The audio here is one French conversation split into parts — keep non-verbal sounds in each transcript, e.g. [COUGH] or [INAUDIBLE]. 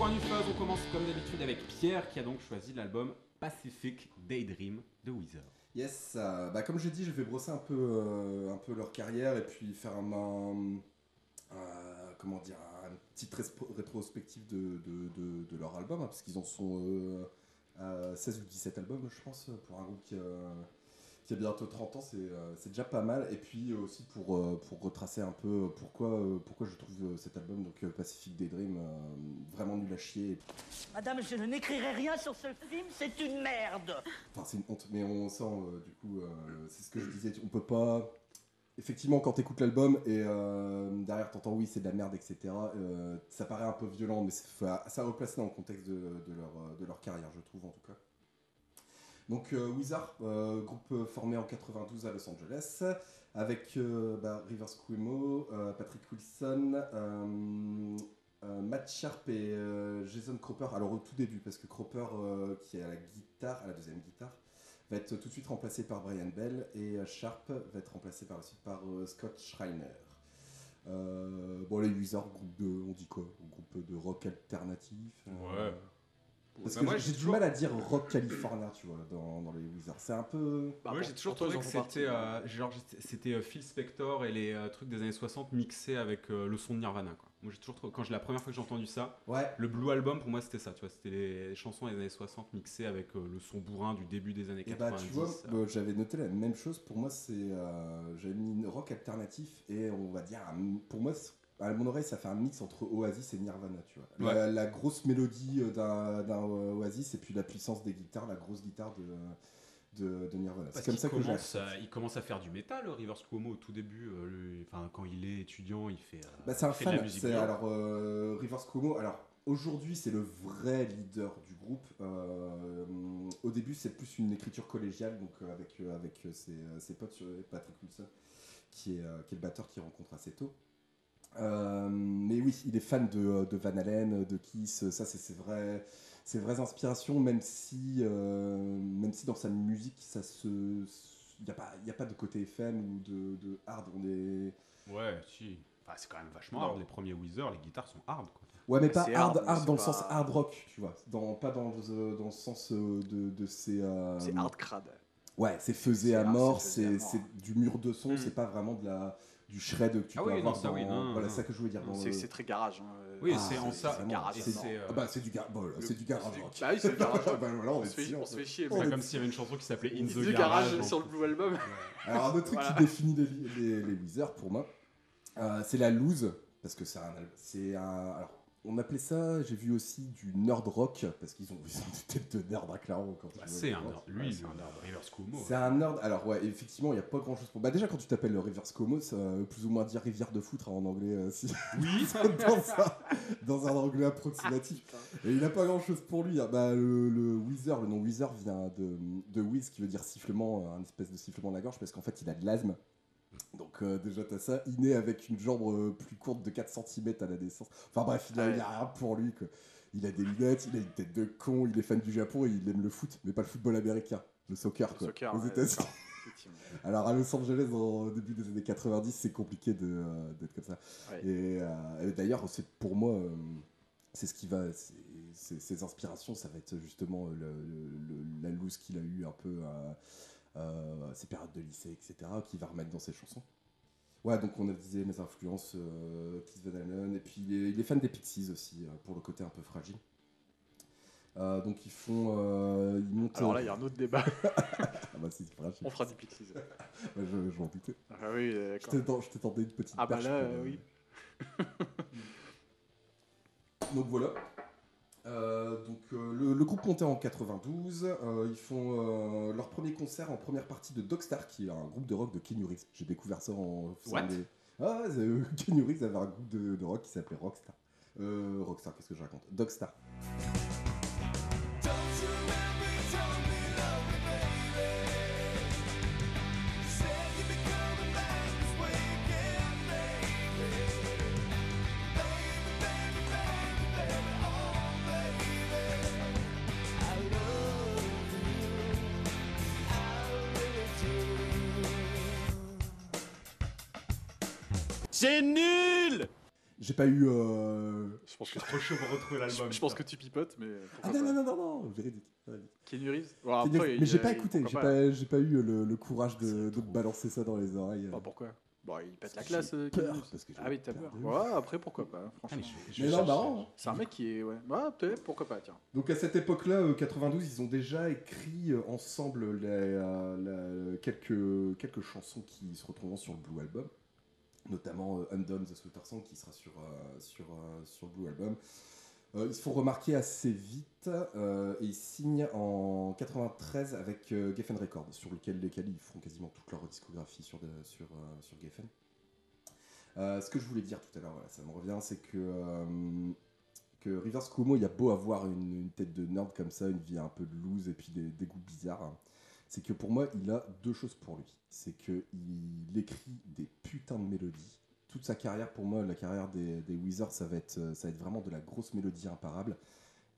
point du fuzz, on commence comme d'habitude avec Pierre qui a donc choisi l'album Pacific Daydream de Weezer. Yes, euh, bah comme j'ai dit, je vais brosser un peu, euh, un peu leur carrière et puis faire un, un- un- comment dire, une petite rétrospective de, de, de- leur album, hein, parce qu'ils en sont euh, à 16 ou 17 albums, je pense, pour un groupe qui, euh, qui a bientôt 30 ans, c'est euh, c'est déjà pas mal. Et puis aussi pour, euh, pour retracer un peu pourquoi, euh, pourquoi je trouve euh, cet album, donc euh, Pacific Daydream, euh, vraiment nul à chier. Madame, je n'écrirai rien sur ce film, c'est une merde Enfin, c'est une honte, mais on sent, euh, du coup, euh, c'est ce que je disais, on peut pas. Effectivement, quand t'écoutes l'album et euh, derrière t'entends oui, c'est de la merde, etc., euh, ça paraît un peu violent, mais ça replace dans le contexte de, de leur, euh, de leur carrière, je trouve, en tout cas. Donc, euh, Wizard, euh, groupe euh, formé en 92 à Los Angeles, avec bah, Rivers Cuomo, Patrick Wilson, Matt Sharp et Jason Cropper. Alors au tout début, parce que Cropper, qui est à la guitare, à la deuxième guitare, va être tout de suite remplacé par Brian Bell et Sharp va être remplacé par la suite par Scott Schreiner. Bon, les Wizards, groupe de, on dit quoi? Groupe de rock alternatif. Parce Bah, que moi, j'ai du toujours- mal à dire rock californien, tu vois, dans, dans les Wizards. C'est un peu. Bah, Moi j'ai toujours trouvé que c'était euh, genre j'étais- c'était euh, Phil Spector et les euh, trucs des années 60 mixés avec euh, le son de Nirvana quoi. Moi j'ai toujours trouvé quand j'ai la première fois que j'ai entendu ça, Ouais, le Blue Album pour moi c'était ça, tu vois, c'était les chansons des années 60 mixées avec euh, le son bourrin du début des années Et bah 90. tu vois, euh. bah, j'avais noté la même chose. Pour moi, c'est euh, j'avais mis rock alternatif et on va dire pour moi, c'est- à mon oreille, ça fait un mix entre Oasis et Nirvana, tu vois. La, la grosse mélodie euh, d'un d'un Oasis et puis la puissance des guitares, la grosse guitare de, de, de Nirvana. C'est comme ça que commence, à- il commence à faire du métal, Rivers Cuomo au tout début. euh, enfin, quand il est étudiant, il fait, euh, Bah, c'est un de la fan. musique. Alors euh, Rivers Cuomo, alors aujourd'hui c'est le vrai leader du groupe. Euh, au début c'est plus une écriture collégiale, donc euh, avec euh, avec euh, ses, euh, ses potes, euh, Patrick Wilson, qui est euh, qui est le batteur qu'il rencontre assez tôt. Euh, mais oui, il est fan de, euh, de Van Halen, de Kiss, ça c'est ses vraies, ses vraies inspirations, même si, euh, même si dans sa musique, ça se, il n'y a, pas- y a pas de côté FM ou de, de hard, on est, Ouais, si. Enfin, c'est quand même vachement hard. Les premiers Weezer, les guitares sont hard. Quoi. Ouais, mais pas hard, hard, dans le sens hard rock, tu vois. Dans, pas dans, le- dans le sens euh, de, de ces. euh, C'est hard crade. Ouais, c'est faisé à mort, c'est du mur de son, Mm. c'est pas vraiment de la, du shred que tu Ah peux oui, avoir non, ça, dans- oui, non, voilà, non. c'est ça que je voulais dire. C'est le- c'est très garage. hein, euh, Oui, Ah, c'est en c'est ça. vraiment- garage, c'est- c'est, euh, Ah bah, c'est du, gar... bon, c'est du garage rock. Bah oui, c'est le [LAUGHS] garage. Bah, voilà, on on, se fait, on se fait chier. C'est comme s'il y avait une chanson qui s'appelait In the, Garage. Sur le Blue Album. Alors, un autre truc qui définit les, les, les Wizards pour moi, euh, c'est la loose. Parce que c'est un. C'est un alors, on appelait ça, j'ai vu aussi du nerd rock, parce qu'ils ont, [LAUGHS] ils ont des têtes de nerd, hein, clairement. Quand Bah, c'est un nerd. Lui, c'est un nerd. Rivers Cuomo. C'est un nerd. Alors, ouais, effectivement, il n'y a pas grand chose pour. Bah, déjà, quand tu t'appelles le Rivers Como, ça veut plus ou moins dire rivière de foutre hein, en anglais. euh, si... Oui. [LAUGHS] dans, ça- dans un anglais approximatif. Putain. Et il n'a pas grand chose pour lui. hein. Bah, le, le Weezer, le nom Weezer vient de, de Whiz, qui veut dire sifflement, euh, un espèce de sifflement de la gorge, parce qu'en fait, il a de l'asthme. Donc, euh, déjà, t'as ça. Il naît avec une jambe euh, plus courte de 4 cm à la naissance. Enfin, bref, il n'y a, il a rien pour lui. Quoi. Il a des lunettes, il a une tête de con, il est fan du Japon et il aime le foot, mais pas le football américain, le soccer, Le quoi, soccer, aux ouais, États-Unis. [LAUGHS] Alors à Los Angeles, au début des années 90, c'est compliqué de, euh, d'être comme ça. Ouais. Et, et d'ailleurs, c'est pour moi, c'est ce qui va, ses inspirations, ça va être justement le- le- le- la loose qu'il a eu un peu à ses périodes de lycée, etc., qu'il va remettre dans ses chansons. Ouais, donc on a disait mes influences, euh, Kiss Van Halen, et puis il est, il est fan des Pixies aussi, euh, pour le côté un peu fragile. Euh, donc ils font, euh, ils montent. Alors là, il y a un autre débat. [LAUGHS] ah bah si, c'est fragile. On fera des Pixies. [LAUGHS] Je, je m'en doutais. Ah oui, Je d'accord. je t'ai tenté une petite Ah bah là, euh, euh, oui. [LAUGHS] Donc voilà. Euh, donc euh, le, le groupe montait en 92. euh, ils font euh, leur premier concert en première partie de Dogstar, qui est un groupe de rock de Kenny Reeves. J'ai découvert ça en faisant des- Ah, [LAUGHS] Kenny Reeves avait un groupe de, de rock qui s'appelait Rockstar. Rockstar, qu'est-ce que je raconte? Dogstar. C'est nul J'ai pas eu. euh, Je pense que, Trop chaud pour retrouver l'album. je pense que tu pipotes, mais. Ah non, non, non, non, non, véridique. véridique. Reeves? Bon, après, il mais j'ai pas écouté, j'ai pas pas, j'ai pas eu le, le courage de, de balancer ça dans les oreilles. euh. Bah, pourquoi? Bon, il pète la classe, euh, Keanu peur, Reeves. parce que j'ai Ah oui, t'as peur. Ouais, après, pourquoi pas, hein, Ah, mais franchement. je- je Mais non, marrant. euh, C'est un mec qui est. Ouais, ouais peut-être, pourquoi pas, tiens. Donc à cette époque-là, euh, 92, ils ont déjà écrit euh, ensemble les, euh, la- quelques, quelques chansons qui se retrouveront sur le Blue Album, notamment euh, Undone the Sweater Song qui sera sur, euh, sur, euh, sur Blue Album. Ils se font remarquer assez vite et ils signent en 93 avec euh, Geffen Records, sur lequel lesquels ils font quasiment toute leur discographie sur, sur, sur Geffen. Ce que je voulais dire tout à l'heure, ça me revient, c'est que que Rivers Cuomo, il y a beau avoir une, tête de nerd comme ça, une vie un peu de loose et puis des, des goûts bizarres, hein, c'est que pour moi, il a deux choses pour lui. C'est qu'il écrit des putains de mélodies. Toute sa carrière, pour moi, la carrière des, des Wizards, ça va, être, euh, ça va être vraiment de la grosse mélodie imparable.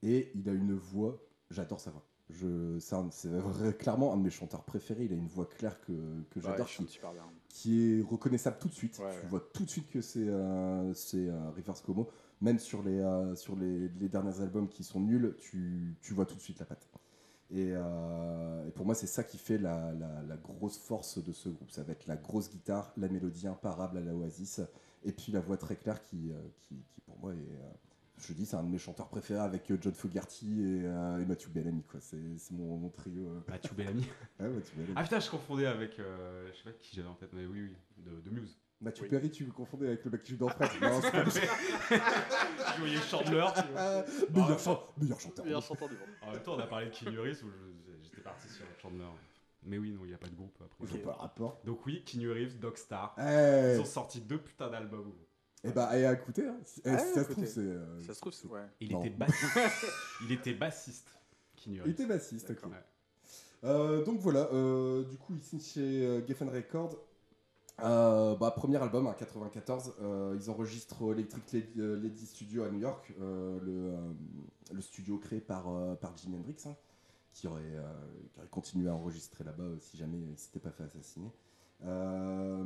Et il a une voix, j'adore sa voix. Je, c'est, clairement un de mes chanteurs préférés. Il a une voix claire que, j'adore, qui, est reconnaissable tout de suite. Ouais, tu ouais. vois tout de suite que c'est euh, c'est euh, Rivers Cuomo. Même sur les, euh, sur les, les derniers albums qui sont nuls, tu, tu vois tout de suite la patte. Et, euh, et pour moi, c'est ça qui fait la, la- la grosse force de ce groupe. Ça va être la grosse guitare, la mélodie imparable à la Oasis, et puis la voix très claire qui, euh, qui, qui, pour moi, est. euh, je dis, c'est un de mes chanteurs préférés avec John Fogerty et, euh, et Matthew Bellamy. quoi. C'est c'est mon, mon trio. euh. Mathieu Bellamy. Ouais, [LAUGHS] Matthew Bellamy. Ah putain, je confondais avec. euh, je sais pas qui j'avais en tête, mais oui, oui, de, de Muse. Matthew oui. Perry, tu le confondais avec le mec qui joue dans Fred. [LAUGHS] non, c'est pas je voyais [LAUGHS] Chandler. tu vois. Ah, Ah, meilleur, chanteur. Meilleur chanteur du monde. En même temps, on a parlé de Keanu Reeves où j'étais parti sur Chandler. Mais oui, non, il n'y a pas de groupe après. Je vois pas le rapport. Donc oui, Keanu Reeves, Dogstar. Eh, Ils ont sorti deux putains d'albums. eh bah, et à écouter. Hein. Eh, Ah, si ça se trouve, c'est. euh, Ça se trouve, c'est- ouais. Il était bassiste. il était bassiste. Il Reeves. était bassiste, ok. Ouais. Euh, donc voilà, euh, du coup, il signe chez euh, Geffen Records. Euh, bah, premier album, en 94, euh, ils enregistrent au Electric Lady, euh, Lady Studio à New York, euh, le, euh, le studio créé par, euh, par Jimi Hendrix, hein, qui, aurait, euh, qui aurait continué à enregistrer là-bas si jamais il s'était pas fait assassiner. Euh,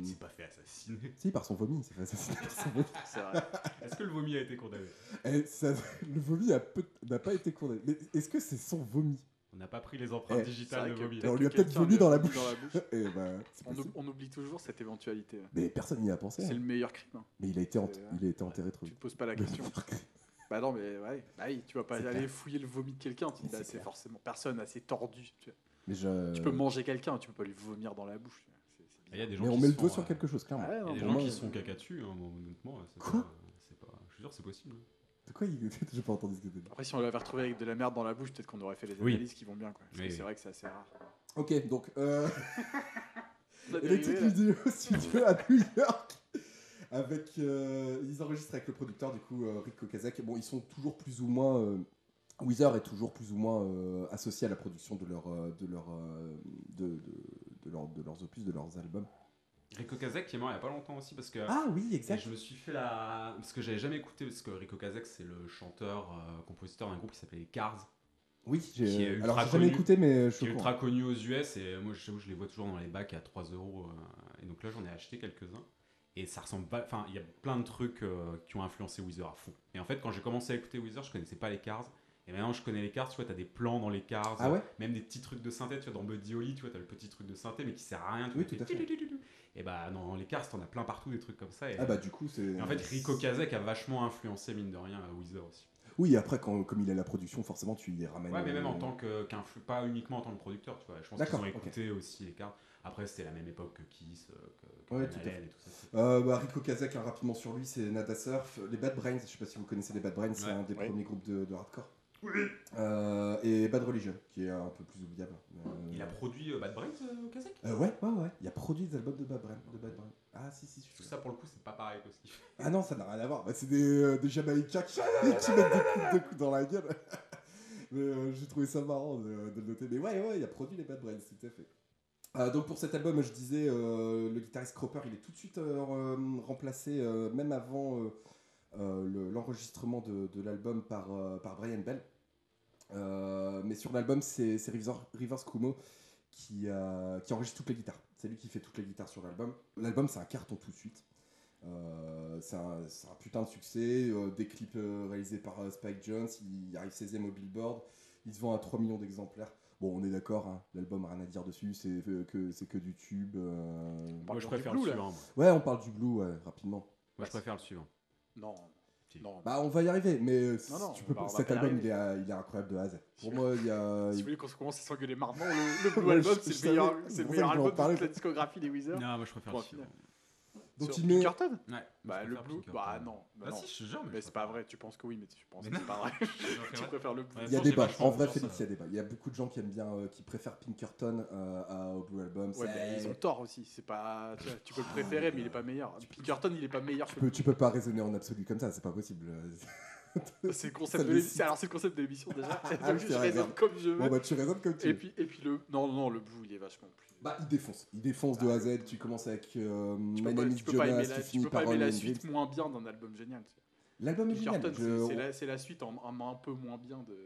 Il s'est pas fait assassiner. si, par son vomi, il s'est fait assassiner par son vomi. [LAUGHS] C'est vrai. [LAUGHS] Est-ce que le vomi a été condamné? Eh, ça- le vomi n'a pas été condamné. Mais est-ce que c'est son vomi? N'a pas pris les empreintes Eh, digitales de vomi. on lui a peut-être vomi dans la bouche. dans la bouche. Eh ben, On, on oublie toujours cette éventualité. Mais personne n'y a pensé. C'est hein. le meilleur crime. hein. Mais il a été, ent- C'est- il a été enterré trop Tu te poses pas la question. bah non, mais ouais. Bah oui, tu vas pas C'est aller clair. fouiller le vomi de quelqu'un. Tu Mais dis, bah, c'est forcément personne assez tordu. Tu, Mais, je- tu peux manger quelqu'un, tu peux pas lui vomir dans la bouche. Il y a des gens Mais on qui met le sont, doigt sur euh, quelque chose, clairement. Ouais, Il y a des gens qui euh, sont caca dessus, hein, honnêtement. Quoi pas- c'est pas... Je suis sûr, c'est possible. De quoi il... [LAUGHS] J'ai pas entendu ce que tu. Après, si on l'avait retrouvé avec de la merde dans la bouche, peut-être qu'on aurait fait les Oui. analyses qui vont bien. Quoi. Parce que Oui, c'est vrai que c'est assez rare. Ok, donc, euh, [LAUGHS] La [LAUGHS] Electric dérivée, là. Video Studio à New York. Avec, euh, ils enregistrent avec le producteur, du coup, euh, Rick Okazek. Bon, ils sont toujours plus ou moins. euh, Weezer est toujours plus ou moins euh, associé à la production de, leur, euh, de, leur, euh, de, de, de, leur- de leurs opus, de leurs albums. Rico Kazek qui est mort il y a pas longtemps aussi parce que. Ah oui, exact. je me suis fait la. Parce que j'avais jamais écouté, parce que Rico Kazek c'est le chanteur, euh, compositeur d'un groupe qui s'appelait les Cars, Oui, j'ai. ultra Alors, j'ai jamais écouté, mais je qui suis ultra connu aux US. Et moi je, je les vois toujours dans les bacs à 3 euros. euh, Et donc là j'en ai acheté quelques-uns. Et ça ressemble pas. Enfin, il y a plein de trucs euh, qui ont influencé Weezer à fond. Et en fait, quand j'ai commencé à écouter Weezer, je connaissais pas les Cars. Et maintenant, je connais les Cars, tu vois, t'as des plans dans les Cars. Ah ouais? Même des petits trucs de synthé, tu vois, dans Buddy Holly, tu vois, t'as le petit truc de synthé, mais qui sert à rien. tu Oui, vois, tout à t'es- fait. Et bah, dans les Cars, t'en as plein partout, des trucs comme ça. Et, Ah bah, du coup, c'est. en fait, Rico Kazek a vachement influencé, mine de rien, à Weezer aussi. Oui, après, quand, comme il a la production, forcément, tu y ramènes. Ouais, mais même en euh, tant que- qu'influ, pas uniquement en tant que producteur, tu vois. Je pense qu'ils ont écouté aussi les cartes. Après, c'était la même époque que Kiss, euh, que, que Ouais, Van tout à Halen et tout ça. Euh, bah, Rico Kazak, hein, rapidement sur lui, c'est Nada Surf. Les Bad Brains, je sais pas si vous connaissez les Bad Brains, c'est un des Ouais. premiers groupes de, de hardcore. Euh, et Bad Religion, qui est un peu plus oubliable. Euh, Il a produit euh, Bad Brains, euh, Kazek euh, ouais, ouais, ouais. Il a produit des albums de Bad Brains. De Bad Brains. Ah, si, si, Tout ça, pour le coup, c'est pas pareil que ce qu'il fait. Ah non, ça n'a rien à voir. Bah, c'est des, des Jamaïcains qui, [LAUGHS] qui mettent des coups de coups dans la gueule. [LAUGHS] Mais j'ai trouvé ça marrant de, de le noter. Mais ouais, ouais, il a produit les Bad Brains, tout à fait. Donc pour cet album, je disais, le guitariste Cropper, il est tout de suite re- remplacé, même avant euh, le- l'enregistrement de, de l'album par, euh, par Brian Bell. Euh, mais sur l'album, c'est Rivers, Rivers Cuomo qui, euh, qui enregistre toutes les guitares. C'est lui qui fait toutes les guitares sur l'album. L'album, c'est un carton tout de suite. Euh, c'est un, putain de succès. euh, des clips euh, réalisés par euh, Spike Jones. Il arrive 16ème au Billboard. Il se vend à 3 millions d'exemplaires. Bon, on est d'accord, hein, l'album, rien à dire dessus. C'est que, c'est que du tube. euh. Moi, je préfère Blue, le suivant. Moi, Ouais, on parle du Blue, ouais, rapidement. Moi, je préfère le suivant. Non. Si. Non. Bah, on va y arriver, mais Non, non, tu peux pas- cet album, il est, il est incroyable de A à Z. Pour Si- moi, il y a. [LAUGHS] Si vous voulez qu'on commence à s'engueuler marrant, le, le [LAUGHS] Blue Album, c'est le meilleur, le meilleur album de toute la discographie des Wizards. Non, moi, je préfère le. Donc, Sur il met- Pinkerton Ouais, Bah, le Blue, Pinkerton. bah non. bah Bah non. si, je te jure, mais Mais je c'est pas vrai, tu penses que oui, mais tu penses Mais que c'est pas vrai. [LAUGHS] Tu préfère- préfères le Blue. Ouais, Il y a j'ai débat. En vrai, sur Félix, il y a débat. Il y a beaucoup de gens qui aiment bien, euh, qui préfèrent Pinkerton euh, à- au Blue Album. Ouais, mais ils ont tort aussi. C'est pas. Tu, vois, tu peux le préférer, mais il est pas meilleur. Pinkerton, il est pas meilleur Tu que. peux, tu peux pas raisonner en absolu comme ça, c'est pas possible. [LAUGHS] C'est le Ça concept de le l'émission. Alors c'est le concept de l'émission déjà. Ah, Donc, [LAUGHS] je raisonne comme je veux. Bon, bah, tu raisonnes comme tu Et veux. puis, et puis le. Non, non, le Blue, il est vachement plus. Bah, il défonce. Il défonce de A à Z. Tu commences avec euh, My Name tu is Jonas, la, tu peux pas par aimer la suite moins bien d'un album génial. tu sais. L'album est génial. C'est- la, suite en, en un peu moins bien de.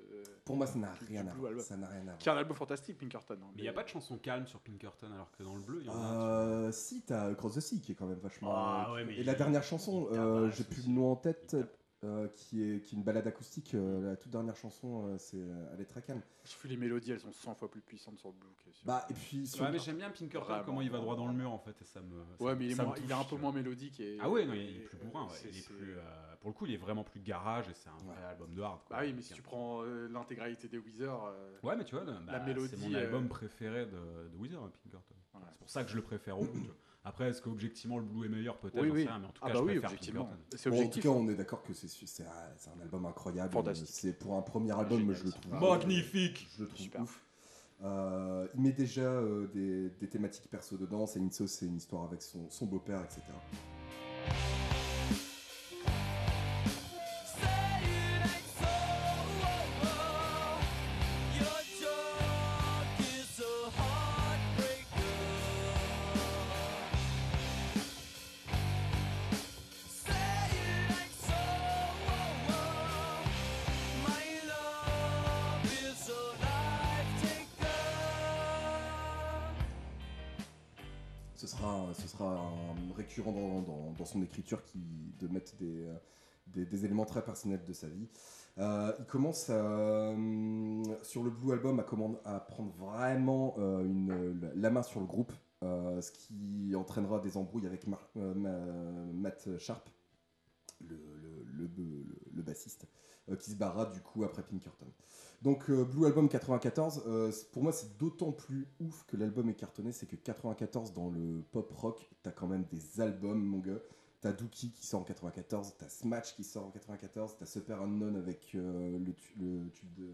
Pour moi, ça n'a rien à voir. Ça n'a rien à voir. Qui est un album fantastique, Pinkerton. hein, Mais il n'y a pas de chanson calme sur Pinkerton, alors que dans le bleu, il y en a. Euh, si, t'as Cross the Sea qui est quand même vachement. Ah euh, ouais, mais et la dernière chanson, euh, j'ai plus le nom en tête. Euh, qui, est, qui est une balade acoustique. euh, la toute dernière chanson, euh, c'est, elle est très calme. Je trouve les mélodies, elles sont 100 fois plus puissantes sur le Blue. que sur- Bah, et puis, sur- Ouais, mais j'aime bien Pinkerton, Vraiment. comment il va droit dans le mur en fait, et ça me. ça Ouais, mais il est, il est un peu moins mélodique. Et, Ah ouais, non, il est plus bourrin, ouais. il est plus, euh, pour le coup, il est vraiment plus garage et c'est un vrai Ouais. album de hard. quoi. Bah oui, mais si tu prends euh, l'intégralité des Weezer, euh, Ouais, mais tu vois, bah, La mélodie, c'est mon euh, album préféré de, de Weezer, hein, Pinkerton. C'est pour ça que je le préfère au bout. Après, est-ce qu'objectivement le Blue est meilleur? Peut-être, Oui, oui. mais en tout ah cas, bah je oui, préfère objectivement. Bon, en tout cas, on est d'accord que c'est, c'est, un, album incroyable. C'est pour un premier album, Génial, je le trouve. Magnifique Je le trouve Super. ouf. Euh, il met déjà euh, des, des thématiques perso dedans. C'est une c'est une histoire avec son, son beau-père, etc. dans, son écriture qui, de mettre des, euh, des, des éléments très personnels de sa vie. Euh, il commence hum, sur le Blue Album à, prendre vraiment euh, la- main sur le groupe, euh, ce qui entraînera des embrouilles avec euh, Matt Sharp, le, bassiste, euh, qui se barra du coup après Pinkerton. Donc euh, Blue Album 94, euh, pour moi c'est d'autant plus ouf que l'album est cartonné, c'est que 94 dans le pop rock, t'as quand même des albums mon gars. T'as Dookie qui sort en 94, t'as Smash qui sort en 94, t'as Super Unknown avec euh, le, tu- le tube de,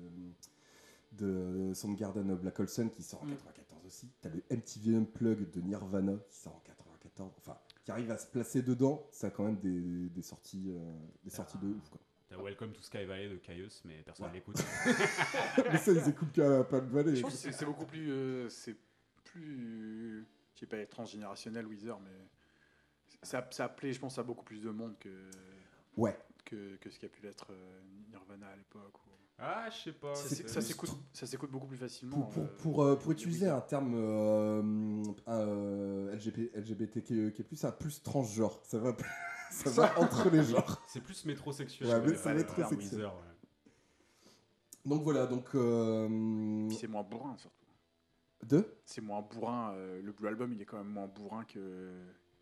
de Soundgarden Black Hole Sun qui sort en Mm. 94 aussi. T'as le MTV Unplugged de Nirvana qui sort en 94. Enfin, qui arrive à se placer dedans, ça a quand même des, des sorties, euh, des sorties de ouf. Quoi. T'as Welcome to Sky Valley de Caius, mais personne Ouais. l'écoute. [LAUGHS] Mais ça, ils écoutent qu'à pas de Valley. Je pense que c'est beaucoup plus. euh, c'est plus. Je sais pas, transgénérationnel, Weezer, mais. Ça, ça plaît, je pense, à beaucoup plus de monde que, Ouais. que, que ce qui a pu l'être euh, Nirvana à l'époque. ou- Ah, je sais pas. Ça plus s'écoute tr- ça s'écoute beaucoup plus facilement. Pour, pour, euh, pour, euh, pour les utiliser un terme euh, euh, LGB, LGBTQ, qui est plus, ça plus transgenre. Ça va, ça va entre les genres. C'est plus métrosexuel. Ouais, mais c'est métrosexuel. Ouais. Donc voilà, donc. euh, c'est moins bourrin, surtout. deux C'est moins bourrin. euh, le Blue Album, il est quand même moins bourrin que,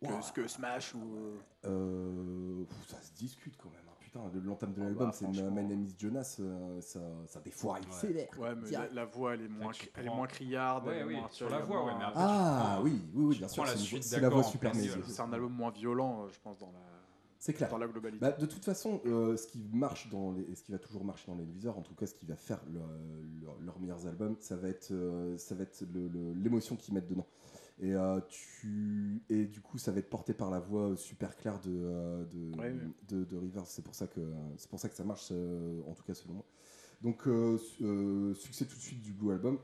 que, que Smash ou. euh, Euh, ça se discute quand même. hein. Putain, le- l'entame de Oh, l'album, bah, c'est franchement. My Name is Jonas. euh, ça, ça défouraille Ouais. sévère. Ouais, mais la, voix, elle est moins, tu elle est prends- moins criarde. Ouais, elle est oui, moins- sur la voix, ouais, moins- mais après- Ah prends- oui, oui, oui, bien sûr. la C'est la voix super. C'est un album moins violent, je pense, dans la, C'est clair. dans la globalité. Bah, de toute façon, euh, ce qui marche dans les, et ce qui va toujours marcher dans les Weezer, en tout cas, ce qui va faire leur- leur- leurs meilleurs albums, ça va être, euh, ça va être l'émotion qu'ils mettent dedans. Et euh, tu, et du coup, ça va être porté par la voix super claire de de, Ouais, de, de Rivers. C'est pour ça que c'est pour ça que ça marche, en tout cas selon moi. Donc, su- succès tout de suite du Blue Album.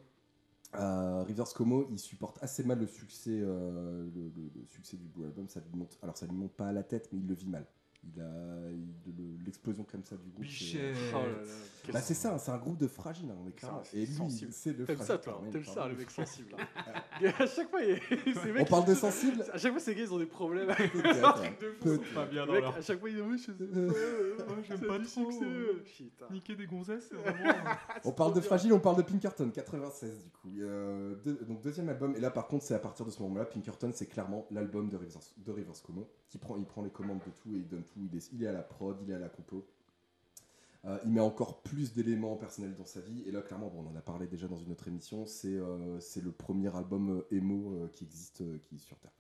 Euh, Rivers Como, il supporte assez mal le succès, euh, du Blue Album. Ça lui monte, alors ça lui monte pas à la tête, mais il le vit mal. Il a l'explosion comme ça du groupe. Bichette. Oh là là, quel Bah, c'est ça, c'est un groupe de fragiles, hein, on est c'est Et lui, sensible. c'est le T'aimes fragile ça, toi parmi- T'aimes ça, le mec sensible. [LAUGHS] à chaque fois, il [LAUGHS] On parle de ils- sensible À chaque fois, ces gars, ils ont des problèmes. un Peut-être, truc de fou. peut-être. Pas bien dans mec, leur à chaque fois, il dit Oui, je sais Euh, pas. [LAUGHS] j'aime pas trop, niquer des gonzesses, c'est vraiment. On parle de Fragile, on parle de Pinkerton, 96 du coup. Euh, donc deuxième album, et là par contre c'est à partir de ce moment-là, Pinkerton c'est clairement l'album de Rivers, de Rivers Cuomo, qui prend, il prend les commandes de tout et il donne tout, il est, il est à la prod, il est à la compo. Euh, il met encore plus d'éléments personnels dans sa vie, et là clairement, bon, on en a parlé déjà dans une autre émission, c'est euh, le premier album euh, emo euh, qui existe euh, qui est sur Terre.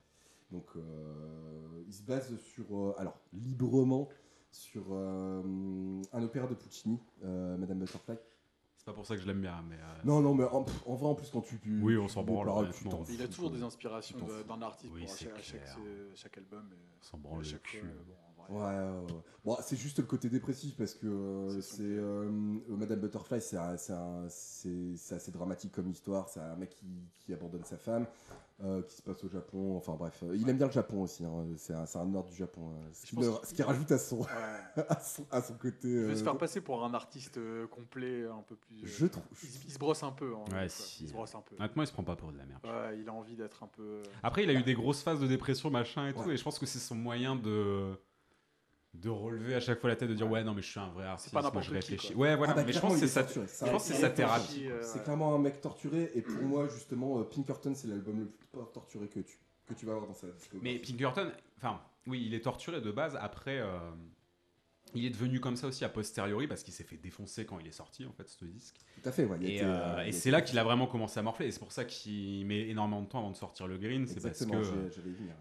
Donc euh, il se base sur, euh, alors librement, sur euh, un opéra de Puccini, euh, Madame Butterfly. C'est pas pour ça que je l'aime bien, mais. euh, Non, non, mais en, pff, en vrai, en plus, quand tu. tu- Oui, on tu s'en branle, tu honnêtement. t'en Il a toujours des inspirations Tu d'un artiste Oui, pour chaque, à chaque, clair. chaque album. et- S'en à branle le chaque cul. fois, bon, en Ouais, vrai. ouais, ouais. Bon, c'est juste le côté dépressif parce que euh, C'est euh, euh, Madame Butterfly, c'est assez dramatique comme histoire. C'est un mec qui, qui abandonne sa femme, euh, qui se passe au Japon. Enfin bref, il aime bien le Japon aussi. hein. C'est un, c'est un nord du Japon. euh, ce, qui, pense le- qu'il- ce qui rajoute à son, Ouais. [LAUGHS] à son, à son côté. Il veut euh, se faire passer pour un artiste complet, un peu plus. euh, Je trouve. Il, se- il se brosse un peu. hein, Ouais, si. Il se brosse un peu. Honnêtement, il se prend pas pour de la merde. Ouais, il a envie d'être un peu. Après, il a eu des grosses phases de dépression, machin et tout, et je pense que c'est son moyen de de relever à chaque fois la tête, de dire ouais, non mais je suis un vrai artiste, pas moi je réfléchis. Ouais, voilà, Ah bah, mais je pense que c'est torturé. je pense c'est est sa thérapie. euh, C'est clairement un mec torturé et pour moi justement euh, Pinkerton c'est l'album le plus pas torturé que tu que tu vas avoir dans sa discographie. Mais Pinkerton, enfin, oui, il est torturé de base. Après, euh, il est devenu comme ça aussi a posteriori parce qu'il s'est fait défoncer quand il est sorti, en fait, ce disque. Tout à fait, ouais. il Et, euh, euh, il et c'est là qu'il a vraiment commencé à morfler. Et c'est pour ça qu'il met énormément de temps avant de sortir le green. C'est parce que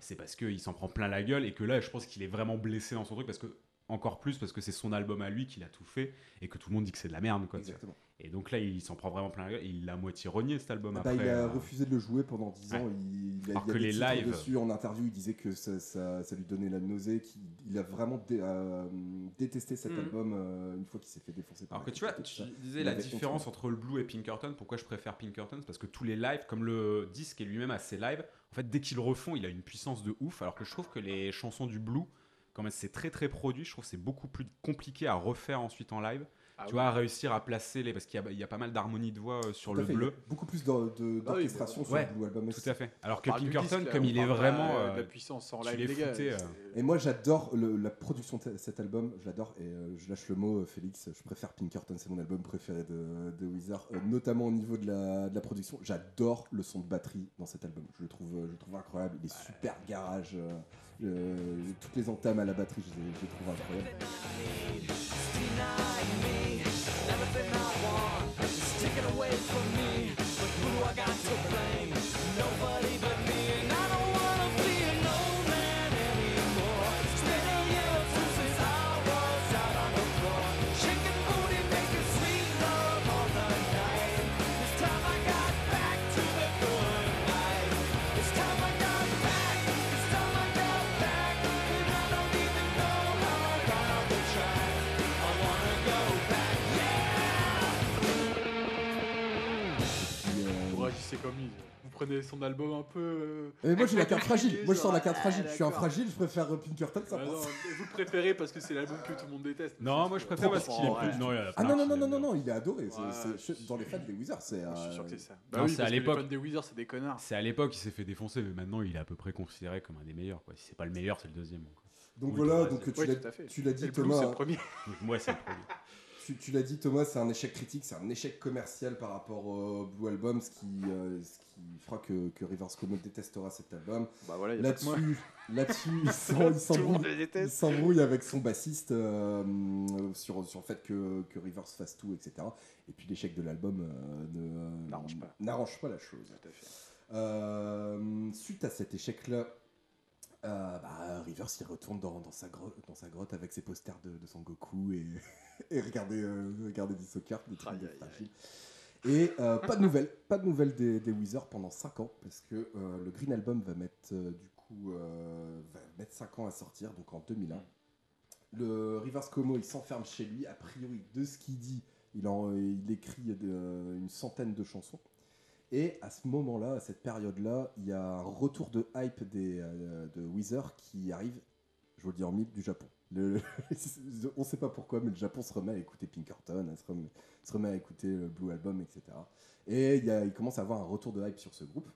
c'est parce qu'il s'en prend plein la gueule et que là, je pense qu'il est vraiment blessé dans son truc parce que encore plus parce que c'est son album à lui qu'il a tout fait et que tout le monde dit que c'est de la merde, quoi. Exactement. Et donc là, il s'en prend vraiment plein la gueule. Et il l'a à moitié renié cet album Bah, après. il a euh, refusé de le jouer pendant 10 ans. Ouais. Il, il a, Alors il a que les lives- dessus en interview, il disait que ça, ça- ça lui donnait la nausée, qu'il il a vraiment dé- euh, détesté cet Mhm. album euh, une fois qu'il s'est fait défoncer. par Alors que tu vois, tu disais la différence entre le Blue et Pinkerton. Pourquoi je préfère Pinkerton C'est parce que tous les lives, comme le disque est lui-même assez live, en fait, dès qu'ils le refont, il a une puissance de ouf. Alors que je trouve que les chansons du Blue, quand même, c'est très très produit. Je trouve que c'est beaucoup plus compliqué à refaire ensuite en live. Ah tu oui. vois, à réussir à placer les. Parce qu'il y, a- il y a pas mal d'harmonie de voix euh, sur Tout le fait, il y a bleu. Beaucoup plus d'or- de- Ah oui, d'orchestration sur ouais, le Blue Album aussi. Tout à fait. Alors que Pinkerton, disque, comme il est vraiment. de euh, la puissance en live, l'es gars. fouté, euh. c'est- Et moi j'adore la production de cet album, je l'adore et euh, je lâche le mot euh, Félix, je préfère Pinkerton, c'est mon album préféré de, de euh, notamment au niveau de la, de la production. J'adore le son de batterie dans cet album, je le trouve, euh, je le trouve incroyable, il est super garage, euh, toutes les entames à la batterie, je les, je les trouve incroyables. Son album un peu. euh, Et moi j'ai la carte fragile, moi je sors la carte Ah, fragile, je suis un d'accord. fragile, je préfère euh, Pinkerton, ça bah non, vous le préférez parce que c'est l'album que tout le monde déteste. Non, moi je préfère parce qu'il est plus. Non, il Ah non, non, non, non, non, il est adoré, c'est- Ouais, c'est- je- dans les fans des Wizards, c'est... Je suis euh, sûr que c'est ça. Non, Bah oui, c'est à que les l'époque. fans des Wizards, c'est des connards. C'est à l'époque, il s'est fait défoncer, mais maintenant il est à peu près considéré comme un des meilleurs. Quoi. Si c'est pas le meilleur, c'est le deuxième. quoi. Donc Oui, voilà, donc tu l'as dit Thomas, c'est le premier. Donc moi, c'est le premier. [LAUGHS] Tu, tu l'as dit Thomas, c'est un échec critique, c'est un échec commercial par rapport au Blue Album, ce qui, euh, ce qui fera que, que Rivers Cuomo détestera cet album. Bah voilà. Là-dessus, là-dessus, [LAUGHS] il s'embrouille avec son bassiste euh, sur, sur le fait que, que Rivers fasse tout, etc. Et puis l'échec de l'album euh, ne- N'arrange pas. la chose. Tout à fait. Euh, suite à cet échec-là, euh, bah, Rivers il retourne dans, dans sa grotte, dans sa grotte avec ses posters de, de Son Goku et, [LAUGHS] et regardez, euh, des soccer, des trucs de fragile. Et euh, pas de nouvelles, pas de nouvelles des, des Wizards pendant 5 ans parce que euh, le Green Album va mettre euh, du coup va mettre 5 ans à sortir, donc en 2001. Le Rivers Como il s'enferme chez lui, a priori de ce qu'il dit, il, en, il écrit une centaine de chansons. Et à ce moment-là, à cette période-là, il y a un retour de hype des, euh, de Weezer qui arrive, je vous le dis en mille, du Japon. Le- [LAUGHS] on sait pas pourquoi, mais le Japon se remet à écouter Pinkerton, se remet, se remet à écouter le Blue Album, etc. Et il, y a- il commence à avoir un retour de hype sur ce groupe.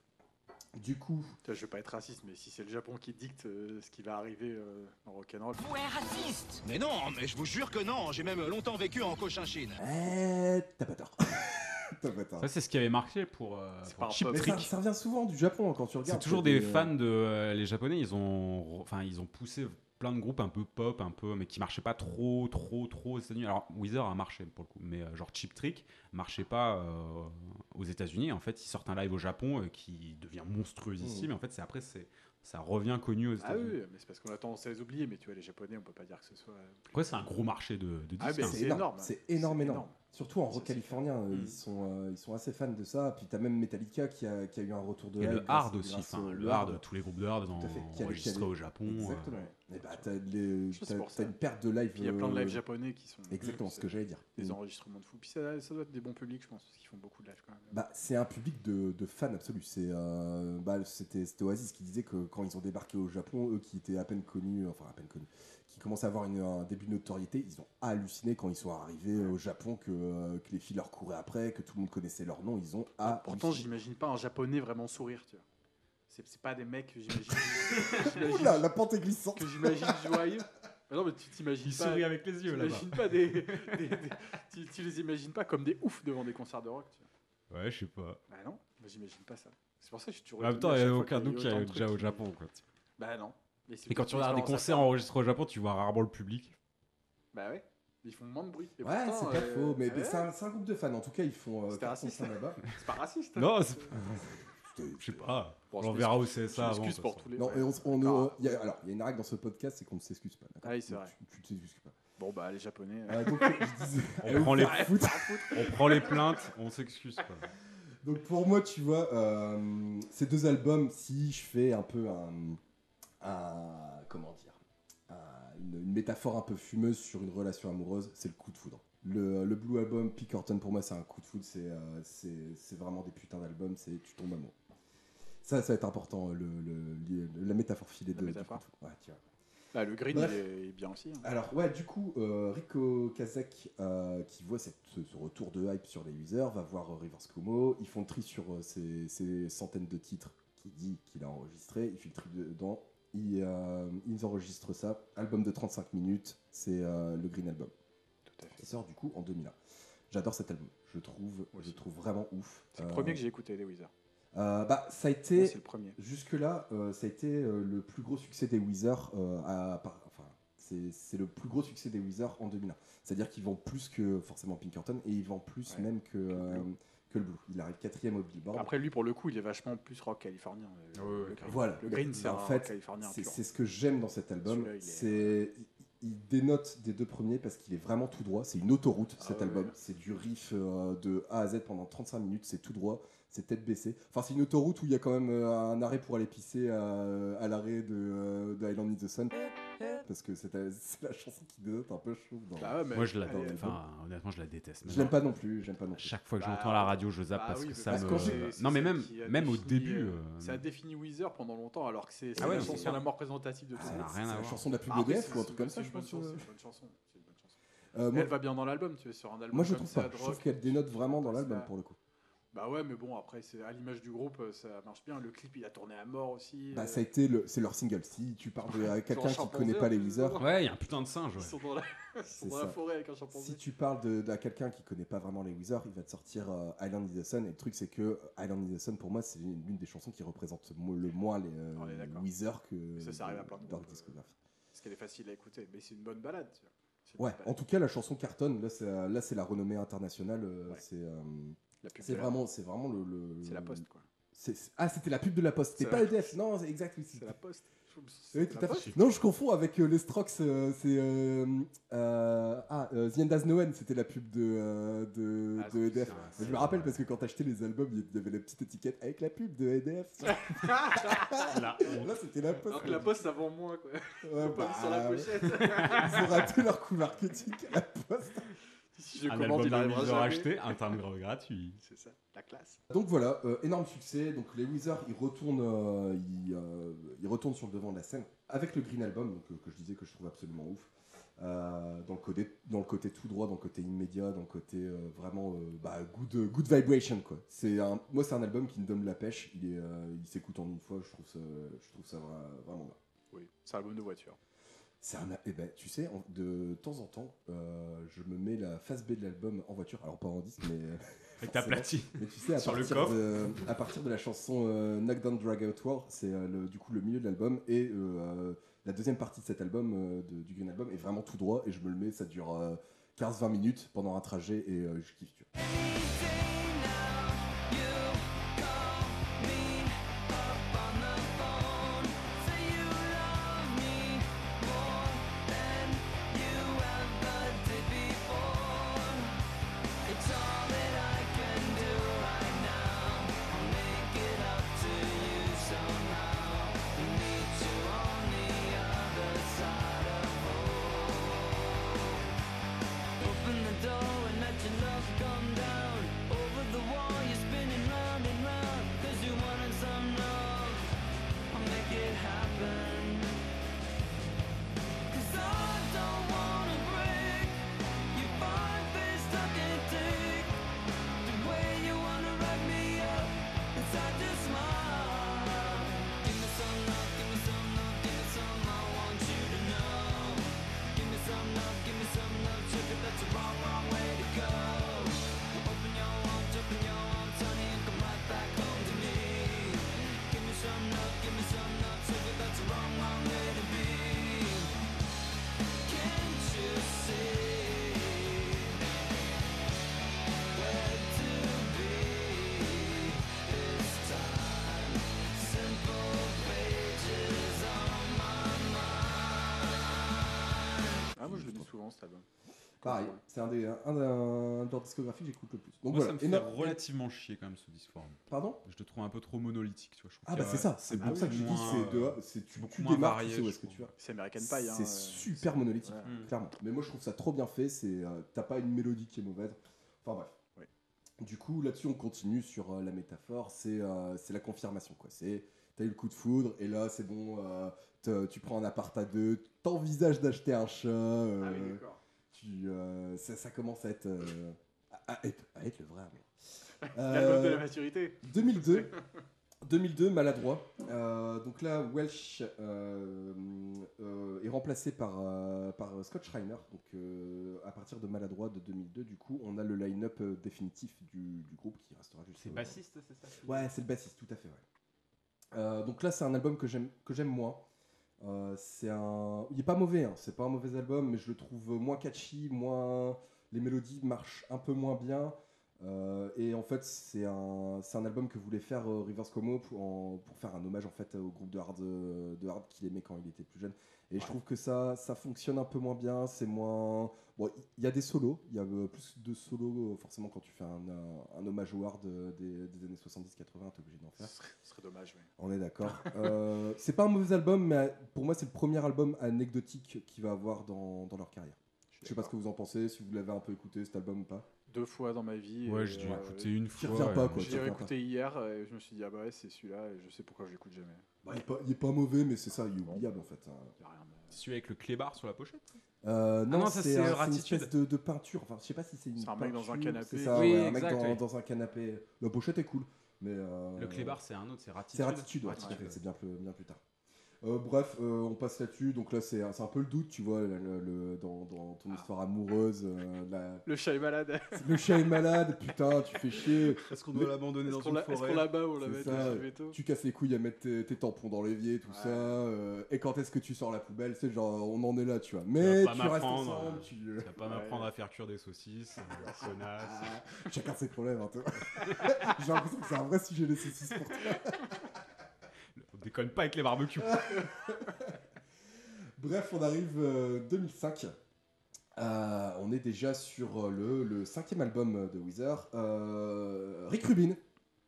Du coup, Je veux pas être raciste, mais si c'est le Japon qui dicte euh, ce qui va arriver euh, dans Rock'n'Roll, Ouais, raciste Mais non, mais je vous jure que non, j'ai même longtemps vécu en Cochinchine. eh, t'as pas tort. [LAUGHS] Ça, c'est ce qui avait marqué pour, euh, C'est pour pas un Cheap. Mais Trick. ça revient souvent du Japon quand tu regardes. C'est toujours des fans de euh, les japonais. Ils ont, enfin, ils ont poussé plein de groupes un peu pop, un peu, mais qui marchaient pas trop, trop, trop aux États-Unis. Alors Weezer a marché pour le coup, mais euh, genre Cheap Trick marchait pas euh, aux États-Unis. En fait, ils sortent un live au Japon euh, qui devient monstrueux ici, mais en fait, c'est après, c'est ça revient connu aux ah oui, États-Unis. oui, mais c'est parce qu'on a tendance à les oublier. Mais tu vois, les Japonais, on peut pas dire que ce soit. plus- Après, c'est un gros marché de, de Ah, disques, mais hein. c'est énorme, énorme. c'est énorme, C'est énorme. Surtout en rock californien, euh, Mm. ils, sont, euh, ils sont assez fans de ça. Puis t'as même Metallica qui a, qui a eu un retour de Et le grâce- hard aussi, grâce enfin, au- le hard, tous les groupes de hard Tout à fait. ont Qui a- enregistré qui a- au Japon. euh, Exactement. ouais. Et bah, t'as, une perte de live. Il y a plein de euh, lives japonais qui sont. Exactement ce que j'allais dire. Des Mm. enregistrements de fou. Puis ça, ça doit être des bons publics, je pense, parce qu'ils font beaucoup de live quand même. Bah, c'est un public de, de fans absolus. C'est, euh, bah, c'était, c'était Oasis qui disait que quand ils ont débarqué au Japon, eux qui étaient à peine connus, enfin à peine connus, qui commençaient à avoir une- un début de notoriété, ils ont halluciné quand ils sont arrivés au Japon que, euh, que les filles leur couraient après, que tout le monde connaissait leur nom. Ils ont Ah, Pourtant, halluciné. j'imagine pas un japonais vraiment sourire, tu vois. C'est pas des mecs que [LAUGHS] j'imagine. Oula, la pente est glissante. que j'imagine joyeux. Ah non, mais tu t'imagines Il pas. sourit avec les yeux là-bas. t'imagines pas des, des- des- tu, tu les imagines pas comme des oufs devant des concerts de rock. Tu vois. Ouais, je sais pas. Bah non, j'imagine pas ça. C'est pour ça que je suis toujours. En même temps, il n'y a aucun nous qui est déjà au Japon. Quoi. Bah non. Mais c'est Et quand tu regardes des concerts enregistrés au Japon, tu vois rarement le public. Bah ouais, ils font moins de bruit. Et Ouais, pourtant, c'est pas euh, faux, mais, mais ouais, c'est, un, c'est un groupe de fans. En tout cas, ils font euh, C'était carton raciste. là-bas. [LAUGHS] c'est pas raciste. Non, c'est- C'était- Je sais pas. Bon, on verra m'excuse- CSA je avant. pour tous les. Non, ouais. et on, on- D'accord. il y a, alors, il y a une règle dans ce podcast, c'est qu'on ne s'excuse pas. Ah oui, c'est vrai. Tu, ne t'excuses pas. Bon bah les japonais. Euh, donc, je disais- [LAUGHS] On prend les Ah, foutre. On prend les plaintes, on s'excuse pas. Donc pour moi, tu vois, euh, ces deux albums, si je fais un peu un, un- comment dire, un- une, une métaphore un peu fumeuse sur une relation amoureuse, c'est le coup de foudre. Le, le Blue Album, Pickerton, pour moi, c'est un coup de foudre. C'est euh, vraiment des putains d'albums. C'est tu tombes amoureux. Ça, ça va être important. Le, le- la métaphore filée La de, métaphore. du coup de foudre. Ouais, tu vois. Bah, le green Bref. il est, bien aussi. hein. Alors ouais, du coup, euh, Rico Kazak, euh, qui voit cette- ce, retour de hype sur les users, va voir euh, Rivers Cuomo. Ils font le tri sur euh, ces, ces centaines de titres qu'il dit qu'il a enregistrés. Il fait le tri dedans. Ils, euh, ils enregistrent ça. Album de 35 minutes. C'est euh, le Green Album. Tout à fait. Qui sort du coup en 2001. J'adore cet album. Je trouve, je trouve vraiment ouf. C'est le Euh, premier que j'ai écouté des Weezer. euh, bah, ça a été C'est le premier. Jusque-là, euh, ça a été euh, le plus gros succès des euh, à, par- enfin, c'est le plus gros succès des Weezer en 2001. C'est-à-dire qu'ils vendent plus que forcément Pinkerton et ils vendent plus Ouais. même que, euh, que le Blue. Il arrive quatrième au Billboard. Après lui pour le coup il est vachement plus rock californien. le- Ouais, ouais. le green. Voilà. Le green c'est en un fait, rock californien c'est ce que j'aime dans cet album. C'est il- il dénote des deux premiers parce qu'il est vraiment tout droit. C'est une autoroute Ah cet ouais, album. ouais. C'est du riff euh, de A à Z pendant 35 minutes. C'est tout droit. C'est tête baissée. Enfin, c'est une autoroute où il y a quand même euh, un arrêt pour aller pisser à, à l'arrêt de, euh, de Island in the Sun. [LAUGHS] Parce que c'est la, c'est la chanson qui dénote un peu, je trouve. dans- Bah ouais, Moi, je est- Enfin, honnêtement, je la déteste. Je l'aime pas non plus. J'aime pas non plus. Chaque fois que Bah, j'entends la radio, je zappe bah parce oui, que mais ça parce me. c'est Non, mais même, même au début. euh, euh, Ça a défini Weezer pendant longtemps, alors que c'est c'est Ah ouais, la c'est chanson la moins représentative de tout. Ça Ah, n'a c'est rien à la voir. chanson de la pub Ah, EDF c'est- ou un truc comme c'est ça, une je bonne pense. chanson, c'est une bonne chanson, c'est. Euh, moi, Elle va bien dans l'album, tu es sur un album moi, je comme trouve ça, pas. Je trouve qu'elle dénote vraiment dans l'album pour le coup. Bah ouais, mais bon, après, c'est à l'image du groupe, euh, ça marche bien. Le clip, il a tourné à mort aussi. Bah, euh, ça a été le, c'est leur single. Si tu parles de, à quelqu'un qui connaît pas les dedans. Ouais, il y a un putain de singe. Ils sont dans la, ils sont C'est dans ça. la forêt avec un chimpanzé. si tu parles de, quelqu'un qui connaît pas vraiment les Weezer, il va te sortir euh, Island in the Sun. Et le truc, c'est que Island in the Sun, pour moi, c'est l'une des chansons qui représente le moins les euh. Weezer que Ça, ça arrive à plein de leur groupes, discographie. Parce qu'elle est facile à écouter, mais c'est une bonne balade. Tu vois. Ouais, en tout cas, la chanson cartonne. Là, c'est là, c'est la renommée internationale. Ouais. C'est euh, c'est vraiment, c'est vraiment le. le- C'est la poste, quoi. Ah, c'était la pub de la Poste. C'était C'est pas EDF. Non, c'est exact. Oui, C'est c'était- la poste. Oui, tout à fait. Non, je confonds avec euh, les Strokes. euh, c'est euh, euh, ah, euh, The End Has No End, c'était la pub de euh, de, Ah, de EDF. c'est- je me rappelle parce que quand t'achetais les albums, il y avait la petite étiquette avec la pub de EDF. [LAUGHS] Là, c'était la poste. Alors que la poste, ça vend moins, quoi. Ouais, Pas bah, sur la pochette. [LAUGHS] Ils ont raté leur coup marketing à la poste. Si je un commande, album il de arrivera jamais. acheté, un timbre gratuit. [LAUGHS] C'est ça, la classe. Donc voilà, euh, énorme succès. Donc les Wizards, ils retournent, euh, ils, euh, ils retournent sur le devant de la scène avec le Green Album, donc, euh, que je disais que je trouve absolument ouf. Euh, dans, le côté, dans le côté tout droit, dans le côté immédiat, dans le côté euh, vraiment euh, bah, good, good vibration. Quoi. C'est un, moi, c'est un album qui me donne la pêche. Il, est, euh, il s'écoute en une fois. Je trouve ça, je trouve ça vra- vraiment bien. Oui, c'est un album de voiture. C'est un, eh ben, tu sais, de temps en temps, euh, je me mets la face B de l'album en voiture. Alors pas en disque, mais [LAUGHS] Avec ta forcément. platine. Mais tu sais, à, Sur le partir, coffre. de, à partir de la chanson euh, Knock Down Drag Out War, c'est euh, le- du coup le milieu de l'album et euh, la deuxième partie de cet album, euh, de- du Green Album, est vraiment tout droit et je me le mets, ça dure euh, 15-20 minutes pendant un trajet et euh, je kiffe. tu vois. Un des un, un, un de leurs discographies que j'écoute le plus. Donc Moi, voilà, ça me fait énorme- relativement chier quand même ce Discord. Pardon? Je te trouve un peu trop monolithique, tu vois. je Ah bah c'est ça, c'est pour ça que je dis c'est de, c'est tu, beaucoup tu moins démarres, varié, tu sais où est-ce que tu vas. C'est American Pie. hein, C'est euh, super monolithique, ouais. clairement. Mais moi je trouve ça trop bien fait. C'est euh, t'as pas une mélodie qui est mauvaise. Enfin bref. Oui. Du coup là-dessus on continue sur euh, la métaphore. C'est euh, c'est la confirmation quoi. C'est t'as eu le coup de foudre et là c'est bon. euh, te- tu prends un appart à deux. T'envisages d'acheter un chat. euh, Ah oui, d'accord. Tu euh, ça, ça commence à être euh, à, à être, à être le vrai amour. [LAUGHS] L'album de Euh, la maturité. 2002, 2002, maladroit. Euh, donc là, Welsh euh, euh, est remplacé par, euh, par Scott Schreiner. Donc euh, à partir de maladroit de 2002, du coup, on a le line-up euh, définitif du, du groupe qui restera juste. C'est euh, bassiste, c'est ça? Ouais, c'est le bassiste, tout à fait. Ouais. Euh, donc là, c'est un album que j'aime que j'aime moins. Euh, c'est un, il est pas mauvais, hein, c'est pas un mauvais album, mais je le trouve moins catchy, moins, les mélodies marchent un peu moins bien. Euh, et en fait, c'est un, un album que voulait faire euh, Rivers Como pour, pour faire un hommage en fait au groupe de hard, de hard qu'il aimait quand il était plus jeune. Et je trouve que ça, ça fonctionne un peu moins bien. C'est moins, bon, il y a des solos, il y a euh, plus de solos euh, forcément quand tu fais un, un- un hommage au hard euh, des, des années 70-80, t'es obligé d'en Ce faire. serait, ce serait dommage, oui. On est d'accord. Euh, c'est pas un mauvais album, mais pour moi, c'est le premier album anecdotique qu'il va avoir dans, dans leur carrière. Je sais pas ce que vous en pensez, si vous l'avez un peu écouté cet album ou pas. Deux fois dans ma vie. Ouais, j'ai dû euh, écouter une fois. pas, euh, quoi. Je l'ai réécouté hier et je me suis dit, ah bah ouais, c'est celui-là et je sais pourquoi je l'écoute jamais. Bah, il, est pas, il est pas mauvais, mais c'est ça, il est oubliable en fait. hein. C'est celui avec le clébard sur la pochette Euh, non, non, ça, c'est c'est un- c'est une Ratitude. espèce de, de peinture. Enfin, je sais pas si c'est une. C'est un mec dans un peinture, canapé. C'est ça, Oui, ouais, un mec exact, dans, oui. dans un canapé. La pochette est cool, mais. euh, Le clébard, c'est un autre, c'est Ratitude. C'est Ratitude, ouais, c'est bien plus, bien plus tard. Euh, bref, euh, on passe là-dessus. Donc là, c'est un peu le doute, tu vois, le- le- le- dans, dans ton histoire amoureuse. euh, la- Le chat est malade. Le chat est malade, putain, tu fais chier. Est-ce qu'on doit l'abandonner Est-ce qu'on l'a- est-ce qu'on la bat ou on la met Tu casses les couilles à mettre tes, tes tampons dans l'évier, tout Ouais. ça. euh, et quand est-ce que tu sors la poubelle C'est genre, on en est là, tu vois. Mais tu restes m'apprendre, ensemble, euh, tu... Vas pas Ouais. m'apprendre à faire cuire des saucisses. [LAUGHS] Ah, chacun ses problèmes, hein, toi. [LAUGHS] J'ai l'impression que c'est un vrai sujet de saucisses pour toi. [LAUGHS] On déconne pas avec les barbecues. [LAUGHS] Bref, on arrive euh, 2005. Euh, on est déjà sur euh, le, le cinquième album de Weezer. Euh, Rick Rubin.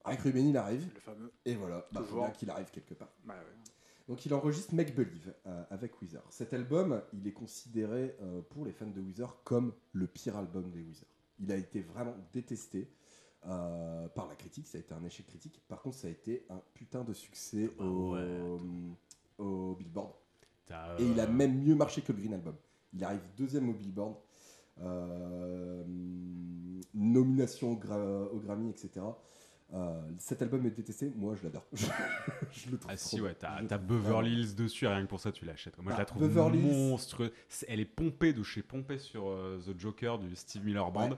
Rick Rubin, il arrive. Le fameux. Et voilà, bah, Toujours. qu'il arrive quelque part. Bah ouais. Donc il enregistre Make Believe euh, avec Weezer. Cet album, il est considéré euh, pour les fans de Weezer comme le pire album des Weezer. Il a été vraiment détesté euh, par la critique, ça a été un échec critique. Par contre, ça a été un putain de succès au, ouais. au Billboard. Et il a euh, même mieux marché que le Green Album. Il arrive deuxième au Billboard. Euh, nomination au, Gra- au Grammy, etc. Euh, cet album est détesté, moi je l'adore. [LAUGHS] je le trouve Ah trop si ouais, t'as Je trouve Beverly Hills dessus, rien que pour ça tu l'achètes. Moi je Ah, la trouve Beverly Hills. monstrueuse. Elle est pompée de chez pompée sur euh, The Joker du Steve Miller Band. Ouais.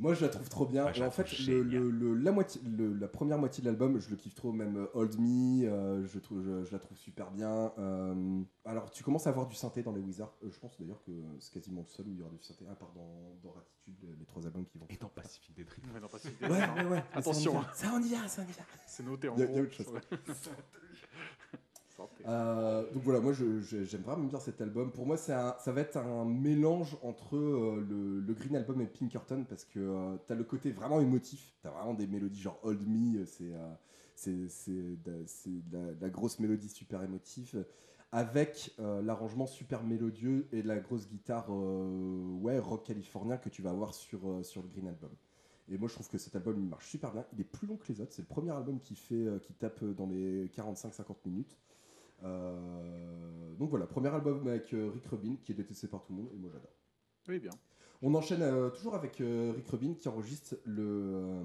Moi je la trouve trop bien. Ah, Et en fait, trouve le, géniale. le- le- la, moitié, le- la première moitié de l'album, je le kiffe trop. Même euh, Hold Me, euh, je, trouve, je, je la trouve super bien. Euh, alors tu commences à avoir du synthé dans les Wizards. Euh, je pense d'ailleurs que c'est quasiment le seul où il y aura du synthé. À part dans, dans Ratitude, les, trois albums qui vont. Et dans Pacific des Dreams. Ouais, non, pas si- Ouais, ouais, ouais. Attention, Ça on y vient, ça on y vient. C'est noté en Il y a- il y a gros. [LAUGHS] Euh, donc voilà, moi j'aime vraiment bien cet album. Pour moi, ça va être un mélange entre euh, le, Green Album et Pinkerton parce que euh, t'as le côté vraiment émotif. T'as vraiment des mélodies genre Hold Me, c'est euh, c'est de, la, la grosse mélodie super émotive avec l'arrangement super mélodieux et la grosse guitare ouais rock californien que tu vas avoir sur sur le Green Album. Et moi je trouve que cet album il marche super bien. Il est plus long que les autres. C'est le premier album qui fait qui tape dans les 45-50 minutes. Euh, donc voilà, premier album avec euh, Rick Rubin qui est détesté par tout le monde et moi j'adore. Oui, bien. On enchaîne euh, toujours avec euh, Rick Rubin qui enregistre le, euh,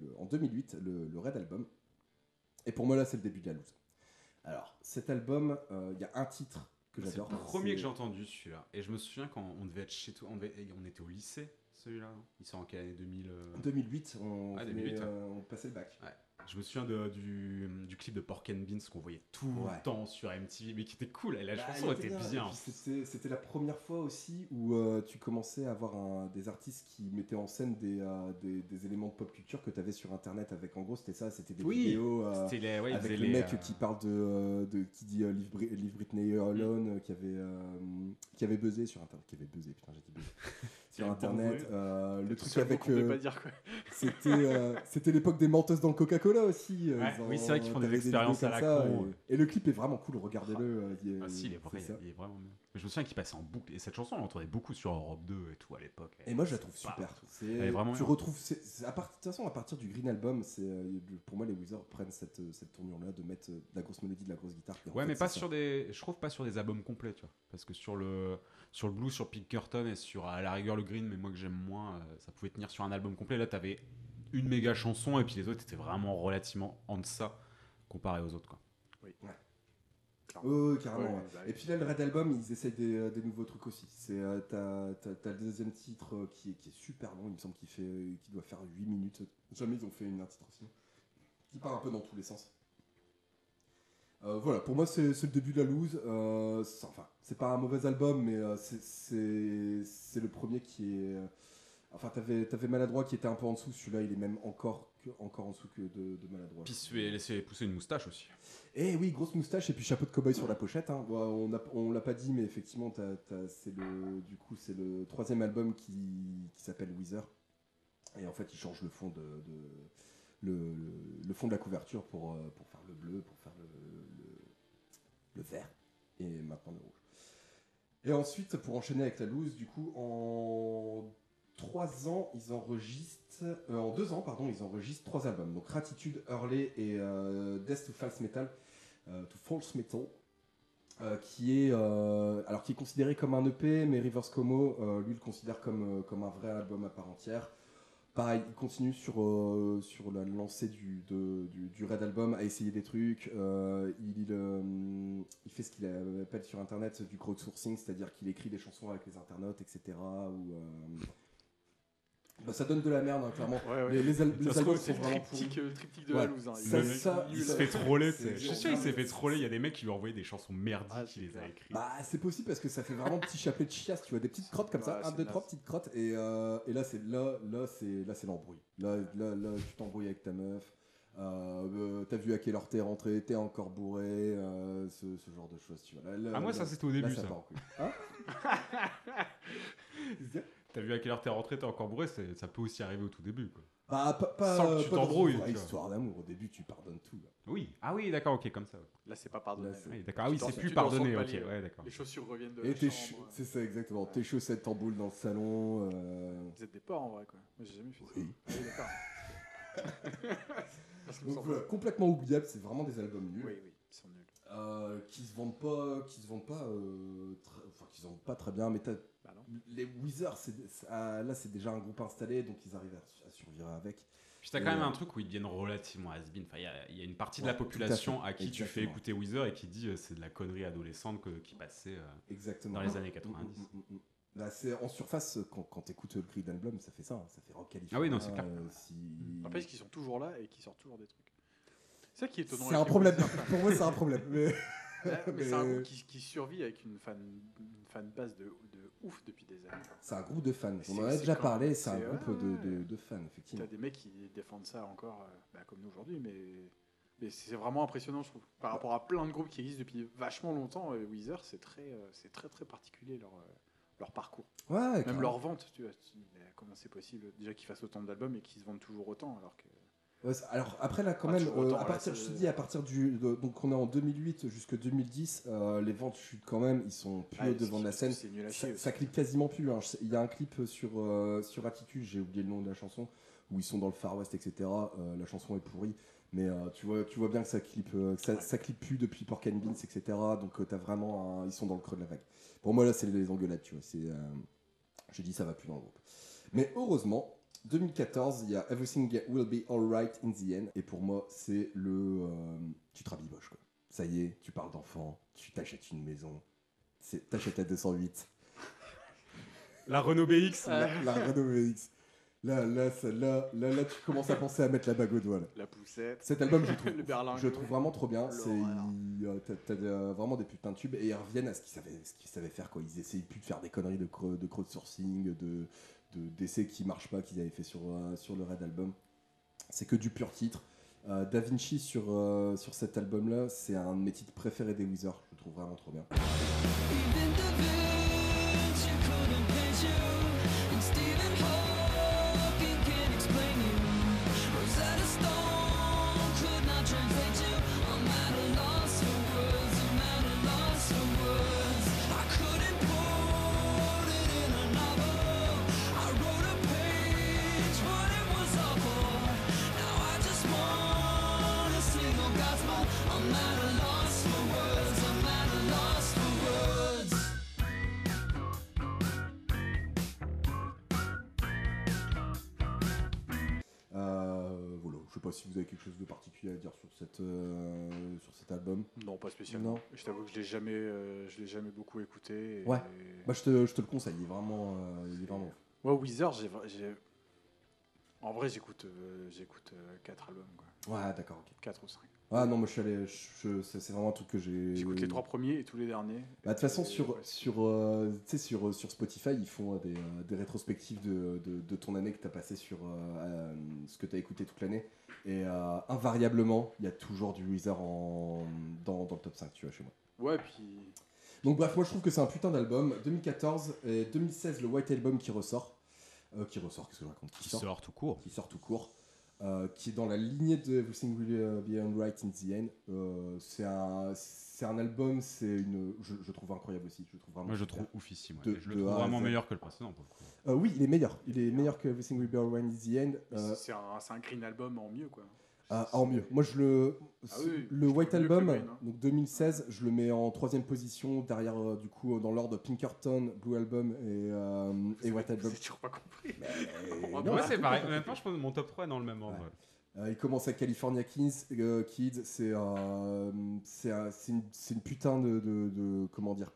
le- en 2008 le, le Red Album. Et pour moi là c'est le début de la loose. Alors cet album, euh, il y a un titre que C'est le j'adore. premier que j'ai entendu celui-là. Et je me souviens quand on devait être chez toi, on, devait- on était au lycée celui-là. non Il sort en quelle année? 2000 euh, En 2008, on, Ah, venait, 2008, ouais. euh, on passait le bac. Je me souviens de- du, du clip de Pork and Beans qu'on voyait tout Ouais. le temps sur MTV, mais qui était cool. Et la Bah, chanson était bien. C'était la première fois aussi où euh, tu commençais à avoir un- des artistes qui mettaient en scène des, euh, des, des éléments de pop culture que tu avais sur internet avec en gros c'était ça, c'était des Oui, vidéos euh, C'était les, ouais, avec le les, mec euh, qui parle de, euh, de qui dit euh, Bri- Leave Britney Alone euh, qui avait euh, qui avait buzzé sur internet qui avait buzzé putain j'ai dit buzzé [LAUGHS] sur internet euh, le truc avec euh, [LAUGHS] c'était euh, c'était l'époque des menteuses dans le Coca-Cola aussi. euh, Ouais, oui, c'est vrai qu'ils font des expériences à la ça, con, Et, et le clip est vraiment cool, regardez-le. il est- Ah si, il est, vrai, il est vraiment bien. Je me souviens qu'il passait en boucle. Et cette chanson, on l'entendait beaucoup sur Europe 2 et tout à l'époque. Et moi je la trouve super. C'est- Elle est vraiment tu bien. retrouves, c'est- c'est à part- de toute façon, à partir du Green Album, c'est pour moi les Wizards prennent cette, cette tournure-là de mettre de la grosse mélodie, de la grosse guitare. Ouais, mais pas sur des. Je trouve pas sur des albums complets, tu vois. Parce que sur le sur le blues, sur Pinkerton et sur à la rigueur le green, mais moi que j'aime moins, euh, ça pouvait tenir sur un album complet. Là, t'avais une méga chanson et puis les autres étaient vraiment relativement en deçà comparé aux autres, quoi. Ouais, ouais, carrément. Ouais, ouais. bah, Et puis là, le Red Album, ils essayent des, euh, des nouveaux trucs aussi. C'est, euh, t'as, t'as- t'as le deuxième titre euh, qui, est, qui est super long, il me semble qu'il fait, qu'il doit faire 8 minutes. Jamais ils ont fait une, un titre aussi. Qui part un peu dans tous les sens. Euh, voilà, pour moi, c'est, le début de la loose. Euh, c'est- enfin, c'est pas un mauvais album, mais euh, c'est, le premier qui est. Enfin, t'avais, Maladroit qui était un peu en dessous. Celui-là, il est même encore, que- encore en dessous que de, de Maladroit. Puis se fait laisser pousser une moustache aussi. Eh oui, grosse moustache et puis chapeau de cowboy sur la pochette. hein. On l'a pas dit, mais effectivement, c'est le, du coup, c'est le troisième album qui, qui s'appelle Weezer. Et en fait, il change le fond de, de- le, fond de la couverture pour, pour faire le bleu, pour faire le, le vert et maintenant le rouge. Et ensuite, pour enchaîner avec la loose, du coup, en trois ans, ils enregistrent, euh, en deux ans, pardon, ils enregistrent trois albums. Donc Ratitude, Hurley et euh, Death to False Metal, euh, to False Metal, qui est, alors qui est considéré comme un EP, mais Rivers Como, lui, le considère comme, comme un vrai album à part entière. Pareil, il continue sur, euh, sur la lancée du, de- du, du Red Album à essayer des trucs. Euh, il, euh, il fait ce qu'il appelle sur Internet du crowdsourcing, c'est-à-dire qu'il écrit des chansons avec les internautes, etc. Ou, euh, ça donne de la merde, hein, clairement. Ouais, ouais. Les, les al- les se albums sont vraiment triptyque, euh, triptyque de Ouais. la loose. hein. Ça, Le mec, ça, il ça- se fait troller. Je suis sûr qu'il s'est fait troller. Il y a des mecs qui lui ont envoyé des chansons merdiques Ah, qu'il les a écrites. Bah, c'est possible parce que ça fait vraiment petit chapelet de chiasse, tu vois, des petites crottes comme ça, un, deux, trois petites crottes, et, euh, et là, c'est là, là, c'est là, c'est l'embrouille. Là, là, là, tu t'embrouilles avec ta meuf. Euh, euh, t'as vu à quelle heure t'es rentré, t'es encore bourré, euh, ce, ce genre de choses, tu vois. Là, là, Ah, moi, là, ça, c'était au là, début, ça ça. part en couille. Hein? [LAUGHS] T'as vu à quelle heure t'es rentré, t'es encore bourré, c'est- ça peut aussi arriver au tout début. Quoi. Bah, pas, pas, Sans que tu pas dans une t'embrouilles, histoire d'amour, au début, tu pardonnes tout. là. Oui, ah oui, d'accord, ok, comme ça. ouais. Là, c'est pas pardonné. Là, c'est- Oui, d'accord, ah oui, Tu c'est plus pardonné, ok, palier, ouais, d'accord. Les chaussures reviennent de Et la tes chambre. cha- c'est ça exactement, tes chaussettes en boule dans le salon. euh, Vous êtes des porcs en vrai, quoi. Moi, j'ai jamais fait. Oui. Ah oui, d'accord. [LAUGHS] Donc complètement oubliable, c'est vraiment des albums nuls. Oui, oui, ils sont nuls. euh, qui se vendent pas, qui se vendent pas, euh, très- enfin qui se vendent pas très bien. Mais t'as- Bah non. les c'est- ah, là c'est déjà un groupe installé, donc ils arrivent à, à survivre avec. Puis t'as Et, quand même euh, un truc où ils deviennent relativement has-been. Enfin, il y a- il y, a une partie de Ouais, la à population à, qui tu fais écouter Weezer et qui dit euh, c'est de la connerie adolescente que- qui passait. euh, Exactement. Dans les années Mm, 90. mm, mm, mm. Là, c'est en surface quand, quand t'écoutes le Creed d'album, ça fait ça, hein, ça fait rock Ah oui, non, c'est clair. Euh, si... N'empêche qu'ils sont toujours là et qu'ils sortent toujours des trucs. C'est ça qui est étonnant. C'est un problème. [LAUGHS] Pour moi, c'est un problème. [LAUGHS] Mais... C'est un groupe qui, qui survit avec une fan, une fan base de ouf depuis des années. C'est un groupe de fans. On en a déjà parlé. C'est un groupe de, de- de fans, effectivement. T'as des mecs qui défendent ça encore, euh, bah, comme nous aujourd'hui, mais, mais c'est vraiment impressionnant, je trouve. Par rapport à plein de groupes qui existent depuis vachement longtemps, euh, Weezer, c'est très, euh, c'est très très particulier leur, euh, leur parcours. Ouais, Même leur vente, tu vois. tu comment c'est possible déjà qu'ils fassent autant d'albums et qu'ils se vendent toujours autant alors que. Ouais, alors après là quand Ah, même, euh, à là, partir, je te dis à partir du, de- donc on est en 2008 jusque 2010, euh, les ventes chutent quand même, ils sont plus Ah, devant de la scène. C'est nul à Ça, ça clip quasiment plus. hein. Il y a un clip sur euh, sur Attitude, j'ai oublié le nom de la chanson, où ils sont dans le Far West, etc. Euh, la chanson est pourrie, mais tu vois, tu vois bien que ça clip, euh, que ça, Ouais. ça clip plus depuis Pork and Beans, etc. Donc t'as vraiment, un- ils sont dans le creux de la vague. Pour moi là, c'est les engueulades, tu vois. C'est, je dis ça va plus dans le groupe. Mais heureusement, 2014, il y a Everything Will Be Alright in the End. Et pour moi, c'est le. euh, tu te rabiboches, quoi. Ça y est, tu parles d'enfant, tu t'achètes une maison, c'est- t'achètes la 208, La Renault BX. la, la Renault VX. Là, là, ça- là, là, là, tu commences à penser à mettre la bague au doigt. là. La poussette. Cet album, je trouve, [LAUGHS] Le je trouve vraiment trop bien. C'est, euh, t'as, vraiment des putains de tubes et ils reviennent à ce qu'ils savaient, ce qu'ils savaient faire. Quoi. Ils essayent plus de faire des conneries de, creux- de d'essais qui marchent pas qu'ils avaient fait sur, euh, sur le Red Album. C'est que du pur titre. Euh, da Vinci sur, euh, sur cet album-là, c'est un de mes titres préférés des Weezer. Je le trouve vraiment trop bien. Pas si vous avez quelque chose de particulier à dire sur, cette, euh, sur cet album. Non, pas spécialement. Non. Je t'avoue que je l'ai jamais, euh, je l'ai jamais beaucoup écouté. et- Ouais. Bah, je, te, je te le conseille, il est vraiment. euh, il est vraiment... Ouais, Weezer, j'ai, j'ai- en vrai, j'écoute, j'écoute 4 albums, quoi. Ouais, d'accord, ok. 4 ou 5. Ah non, moi je suis allé. je- je- c'est vraiment un truc que j'ai. J'écoute les trois premiers et tous les derniers. Bah, de toute façon, sur, ouais, sur, euh, tu sais, sur, sur Spotify, ils font euh, des, euh, des rétrospectives de, de, de ton année que tu as passé sur euh, ce que tu as écouté toute l'année. Et euh, invariablement, il y a toujours du Weezer en, dans, dans le top 5, tu vois, chez moi. Ouais, puis Donc, bref, moi je trouve que c'est un putain d'album. 2014 et 2016, le White Album qui ressort. Euh, qui ressort, qu'est-ce que je raconte? Qui sort tout court. qui sort tout court, euh, qui est dans la lignée de Everything Will Be Alright in the End. Euh, c'est un, c'est un album, c'est une, je, je trouve incroyable aussi. Je trouve vraiment Moi, je trouve oufissime. ouais. De- je le trouve vraiment meilleur que le précédent. Pour le coup. Euh, oui, il est meilleur. Il est meilleur que Everything Will Be Alright in the End. Euh, c'est, un, c'est un green album en mieux, quoi. Ah, en mieux. Moi, je le, Ah oui, le je White Album, Green, hein. donc 2016, je le mets en troisième position derrière, euh, du coup, dans l'ordre Pinkerton, Blue Album et, euh, et White Album. J'ai toujours pas compris. Ouais, [LAUGHS] c'est pareil. Honnêtement, je pense que mon top 3 est dans le même ordre. Ouais. Euh, il commence avec California Kids, euh, Kids c'est euh, c'est un- c'est une, putain de, de- de- comment dire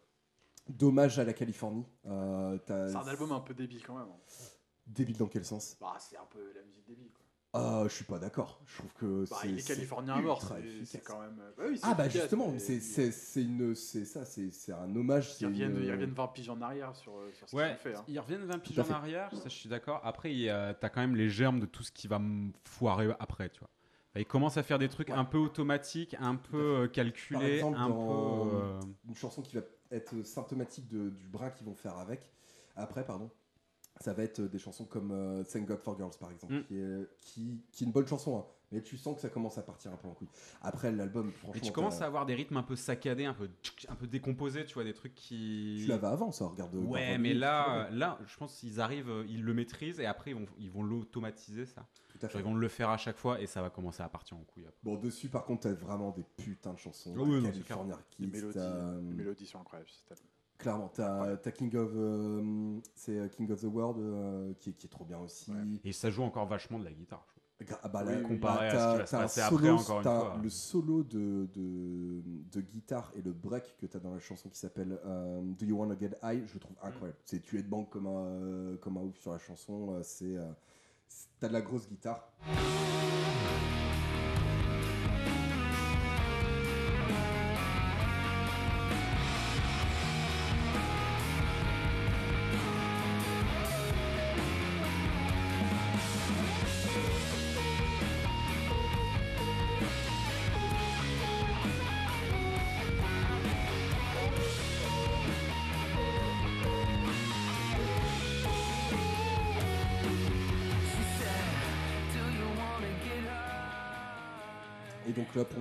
d'hommage à la Californie. Euh, C'est un album un peu débile quand même. hein. Débile dans quel sens? Bah, c'est un peu la musique débile, Ah, je suis pas d'accord. Je trouve que Bah, c'est. il est c'est californien à mort, c'est quand même. Bah oui, c'est Ah bah efficace, justement, c'est une ça c'est un hommage. Ils reviennent, une- ils reviennent 20 piges en arrière sur, euh, sur ce qu'ils Ouais, ont fait. hein. ils reviennent 20 piges en arrière, ça je suis d'accord. Après, t'as quand même les germes de tout ce qui va me foirer après, tu vois. Enfin, ils commencent à faire des trucs Ouais. un peu automatiques, un peu euh, calculés, exemple, un dans- peu. euh, une chanson qui va être symptomatique de- du brin qu'ils vont faire avec. Après, pardon. Ça va être des chansons comme euh, Thank God for Girls, par exemple, Mm. qui, est, qui, qui est une bonne chanson, hein. mais tu sens que ça commence à partir un peu en couille. Après, l'album, franchement. Et tu commences à avoir des rythmes un peu saccadés, un peu, un peu décomposés, tu vois, des trucs qui. Tu l'avais avant, ça, regarde. Ouais, Garden mais là, là, je pense qu'ils arrivent, euh, ils le maîtrisent et après ils vont, ils vont l'automatiser ça. tout à fait. Ils vont le faire à chaque fois et ça va commencer à partir en couille. après. Bon, dessus, par contre, t'as vraiment des putains de chansons. Ah oui, California Les Kids, mélodies, t'as, les mélodies sont incroyables. Clairement, t'as King of, euh, c'est euh, King of the World euh, qui, est, qui est trop bien aussi. Ouais. Et ça joue encore vachement de la guitare. je ah bah là, oui, comparé à t'as- ce qui va se après, solo- encore une t'as fois. Le solo de, de, de guitare et le break que t'as dans la chanson qui s'appelle euh, Do You Wanna Get High, je le trouve incroyable. C'est tu es de banque comme un, euh, comme un ouf sur la chanson. euh, c'est euh, c'est- t'as de la grosse guitare.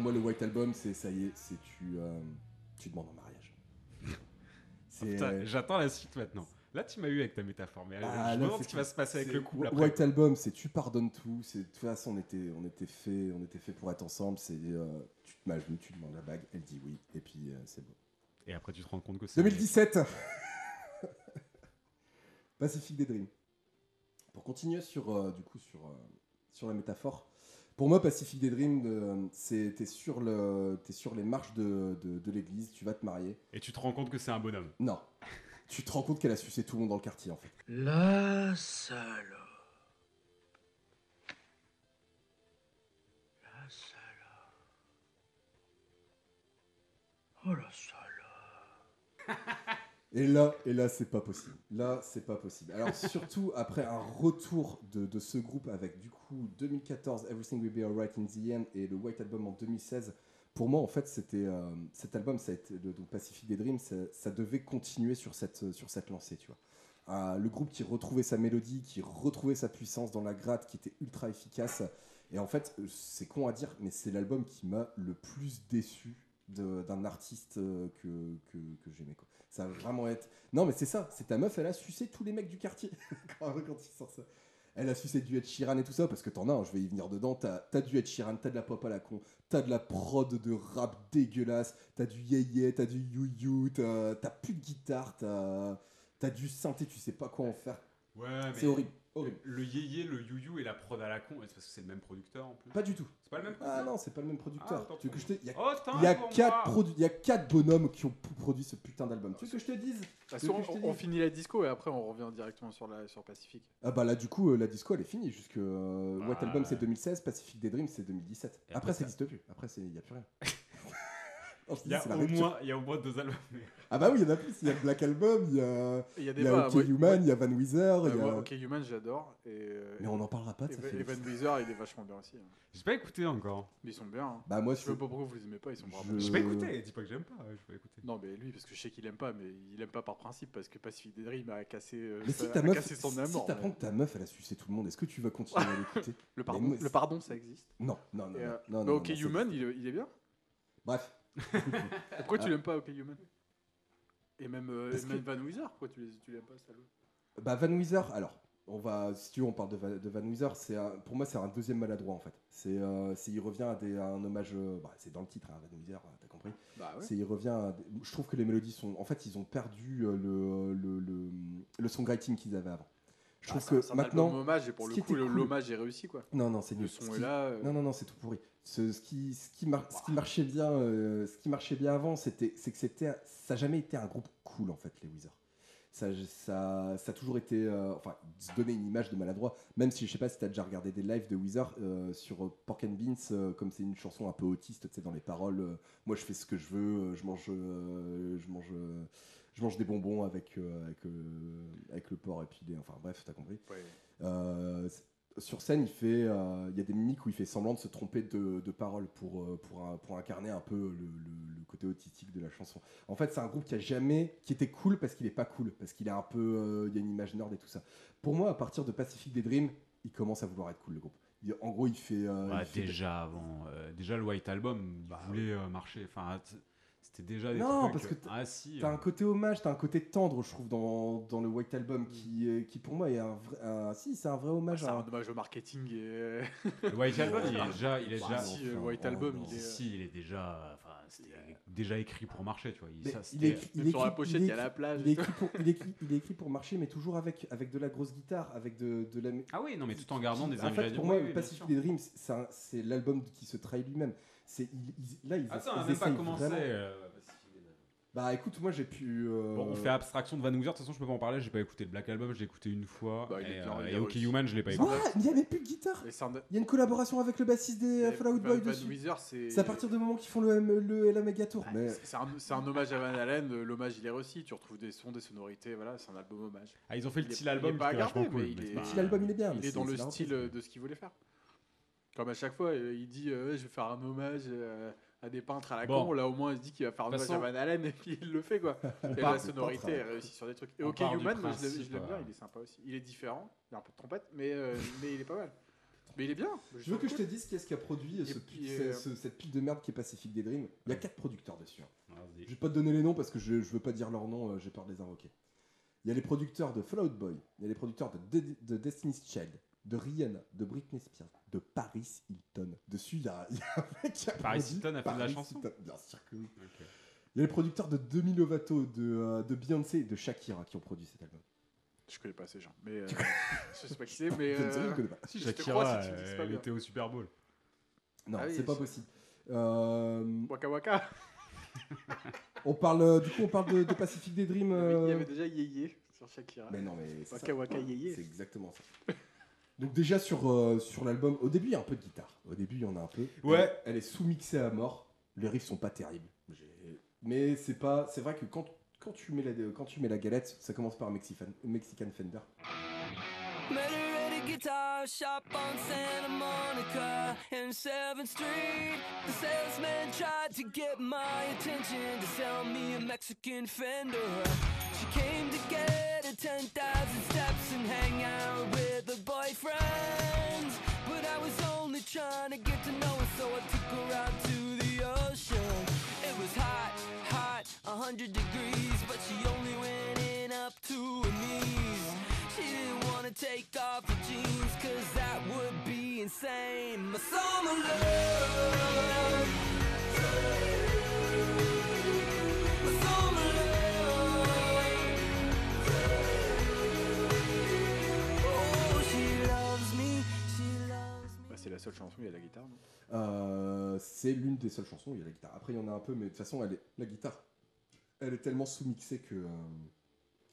Moi, le White Album, c'est ça y est, c'est tu, euh, tu demandes en mariage. [LAUGHS] Euh, J'attends la suite maintenant. Là, tu m'as eu avec ta métaphore, mais Ah, je me demande c'est ce qui va se passer avec le couple après. White Album, c'est tu pardonnes tout. C'est de toute façon, on était, on était fait, on était fait pour être ensemble. C'est euh, tu te mets tu demandes la bague, elle dit oui, et puis euh, c'est bon. Et après, tu te rends compte que c'est. 2017 [LAUGHS] Pacific des Dreams. Pour continuer sur, euh, du coup, sur, euh, sur la métaphore, pour moi, Pacific des Dreams, euh, c'est t'es sur, le, sur les marches de, de, de l'église, tu vas te marier. Et tu te rends compte que c'est un bonhomme. Non. Tu te rends compte qu'elle a sucé tout le monde dans le quartier, en fait. La salope. La salope. Oh la salope. Et là, et là, c'est pas possible. Là, c'est pas possible. Alors [LAUGHS] surtout après un retour de, de ce groupe avec du coup 2014 Everything Will Be Alright in the End et le White Album en 2016. Pour moi, en fait, c'était euh, cet album, ça a été le, donc Pacific des Dreams, ça, ça devait continuer sur cette sur cette lancée, tu vois. Euh, le groupe qui retrouvait sa mélodie, qui retrouvait sa puissance dans la gratte, qui était ultra efficace. Et en fait, euh, c'est con à dire, mais c'est l'album qui m'a le plus déçu d'un artiste euh, que, que, que j'aimais. quoi. Ça va vraiment être. Non, mais c'est ça, c'est ta meuf, elle a sucé tous les mecs du quartier [LAUGHS] quand, quand il sort ça. Elle a sucé du Ed Sheeran et tout ça, parce que t'en as, hein, je vais y venir dedans. T'as as du Ed Sheeran, t'as de la pop à la con, t'as de la prod de rap dégueulasse, t'as du yé-yé, t'as du you-you, t'as t'as plus de guitare, t'as as du synthé, tu sais pas quoi en faire. Ouais, mais. C'est horrible, horrible. Le yéyé, le you-you et la prod à la con, c'est parce que c'est le même producteur en plus? Pas du tout. C'est pas le même Ah producteur? non, c'est pas le même producteur. Ah, autant tu veux que pour je te... Il y a, Oh, tant il y a pour quatre moi. produ- il y a quatre bonhommes qui ont produit ce putain d'album. Tu veux que je te dise? Te on, finit la disco et après on revient directement sur, la, sur Pacific. Ah bah là du coup euh, la disco elle est finie jusque euh, White Ah. Album c'est 2016, Pacific des Dreams c'est 2017. Et après, après, ça n'existe plus. Après c'est il y a plus rien. [LAUGHS] Oh, Il y, a au moins, il y a au moins deux albums. Ah bah oui, il y en a plus, il y a Black Album, il y a, Et Il y a il des y a bas, OK Human, il y a Van Weezer, il euh, y a... moi, OK Human, j'adore. Et, euh, Mais on n'en parlera pas de ça. Evan- Félix. Evan Weezer, il est vachement bien aussi. hein. J'ai pas écouté encore. Mais ils sont bien. hein. Bah moi Je sais pas pourquoi vous les aimez pas, ils sont vraiment Je- bien. J'ai pas écouté, dis pas que j'aime pas, je vais pas écouter. Non, mais lui, parce que je sais qu'il aime pas, mais il aime pas par principe, parce que Pacific Dream a cassé, euh, Mais si ta a meuf, cassé son si amour. t'apprends mais- que ta meuf elle a sucé tout le monde, est-ce que tu vas continuer à [LAUGHS] l'écouter? Le, pardon, ça existe. Non, non, non, Et, non, euh, OK ça Human, il est bien. Bref, [LAUGHS] Pourquoi tu Ah. l'aimes pas, OK Human? Et même, euh, et même que- Van Weezer, pourquoi tu les- tu l'aimes pas, salaud? Bah Van Weezer, alors, on va, si tu veux, on parle de, Va- de Van c'est un- pour moi c'est un deuxième maladroit en fait. C'est, euh, c'est- il revient à, des, à un hommage, euh, bah, c'est dans le titre, hein, Van euh, t'as compris. Bah ouais. C'est, il revient à des- je trouve que les mélodies sont, en fait, ils ont perdu le, le, le, le songwriting qu'ils avaient avant. Je trouve Ah, que c'est un maintenant, hommage, et pour le coup, le- cool- l'hommage est réussi, quoi. non non c'est Le nul. son Ce est qui- là. euh, Non non non, c'est tout pourri. Ce, ce qui, ce qui, mar- ce qui marchait bien, euh, ce qui marchait bien avant, c'était, c'est que c'était, ça n'a jamais été un groupe cool en fait, les Weezer. ça, ça, ça a toujours été. euh, enfin, se donner une image de maladroit. Même si je sais pas si tu as déjà regardé des lives de Weezer euh, sur euh, Pork and Beans, comme c'est une chanson un peu autiste, tu sais, dans les paroles. moi, je fais ce que je veux, je mange, je mange, je mange des bonbons avec, euh, avec, euh, avec le porc et puis des. Enfin, bref, t'as compris. Ouais. Euh, sur scène, il fait, euh, y a des mimiques où il fait semblant de se tromper de, de paroles pour, euh, pour, incarner un peu le, le- le côté autistique de la chanson. En fait, c'est un groupe qui a jamais, qui était cool parce qu'il est pas cool, parce qu'il est un peu, euh, il y a une image nord et tout ça. Pour moi, à partir de Pacific des Dreams, il commence à vouloir être cool le groupe. Il- en gros, il fait, euh, Ouais, il fait- déjà avant, déjà le White Album Bah, voulait marcher. Enfin, c'était déjà des Non, trucs. parce que euh, t'as- ah si. T'as euh, un côté hommage, t'as un côté tendre, je trouve, dans, dans le White Album, qui, est- qui pour moi est un vrai. un- si, c'est un vrai hommage C'est à. un hommage au marketing et. le White Album, il est déjà, il est Bah, déjà. si, si, le enfin, White Album, non. il est. Si, il est déjà, enfin, c'était déjà écrit pour marcher, tu vois. Il, ça, est écrit- sur la pochette, il y a la plage. Il est, écrit pour, il, est écrit, il est écrit pour marcher, mais toujours avec, avec de la grosse guitare, avec de, de la. Ah oui, non, mais tout en gardant des en fait, ingrédients. pour moi, Pacific Dreams, c'est un- c'est l'album qui se trahit lui-même. C'est il- il- là, ils, Attends, ils on n'a même pas commencé. vraiment. euh. Bah écoute, moi j'ai pu. euh, Bon, on fait abstraction de Van Hooser. De toute façon, je peux pas en parler. J'ai pas écouté le Black Album. Je l'ai écouté une fois. Bah, il et, euh, et OK. Human, je l'ai pas écouté. Quoi Il n'y avait plus de guitare Il y a une collaboration avec le bassiste des euh, mais Fallout Boy Van dessus. Weezer, c'est. C'est à partir du moment qu'ils font le, M- le LA Megatour. Ouais, mais c'est- un, c'est un hommage à Van Halen, l'hommage il est réussi, tu retrouves des sons, des sonorités, voilà, c'est un album hommage. Ah, ils ont fait le Il est- style il est album pas gardé, cool. il est- c'est le pas- petit album il est bien. il est dans le style de ce qu'il voulait faire. Comme à chaque fois, euh, il dit euh, je vais faire un hommage euh, à des peintres à la Bon. con, là au moins il se dit qu'il va faire un hommage à Van Halen et puis il le fait quoi. [LAUGHS] et la sonorité réussie sur des trucs. Et on OK Human, moi, je l'aime- bien, il est sympa aussi. Il est différent, il y a un peu de trompette, mais, euh, [LAUGHS] mais il est pas mal. Mais il est bien. Je veux que je te dise qu'est-ce qui a produit ce- puis, ce- euh, ce- cette pile de merde qui est Pacific des Dreams. Il y a quatre producteurs dessus. hein. Je vais pas te donner les noms parce que je, je veux pas dire leurs noms, euh, j'ai peur de les invoquer. Il y a les producteurs de Fallout Boy, il y a les producteurs de, De- de Destiny's Child, de Rihanna, de Britney Spears, de Paris Hilton. Dessus, il y a, il y a un mec qui a Paris produit Hilton a fait de la Paris chanson Hilton, Bien sûr que oui. Il y a les producteurs de Demi Lovato, de, euh, de Beyoncé et de Shakira qui ont produit cet album. Je connais pas ces gens, mais euh, [LAUGHS] je sais pas qui c'est, mais. [LAUGHS] Je euh, ne connais pas. Si, je te Shakira, crois si tu me dis c'est pas elle bien. était au Super Bowl. Non, Ah oui, c'est pas possible. Euh, Waka Waka. on parle, euh, du coup, on parle de, de Pacific des Dreams. Il y avait- il y avait déjà Yéyé sur Shakira. Mais non, mais c'est Waka ça. Waka Yéyé. C'est exactement ça. Donc déjà sur, euh, sur l'album, au début il y a un peu de guitare. Au début il y en a un peu. Ouais. Elle, elle est sous-mixée à mort. Les riffs sont pas terribles. Mais c'est pas, c'est vrai que quand, quand tu mets la quand tu mets la galette, ça commence par Mexican, Mexican Fender. Met her at a guitar shop on Santa Monica and 7th Street. The salesman tried to get my attention to sell me a Mexican Fender. She came to get her 10,000 steps and hang out with her boyfriends. But I was only trying to get to know her, so I took her out to the ocean. It was hot, hot, a 100 degrees, but she only went in up to her knees. She didn't wanna take off her jeans, cause that would be insane. My summer love. Seule chanson où il y a la guitare. non? Euh, c'est l'une des seules chansons où il y a la guitare. Après il y en a un peu, mais de toute façon elle est, la guitare, elle est tellement sous-mixée que. euh,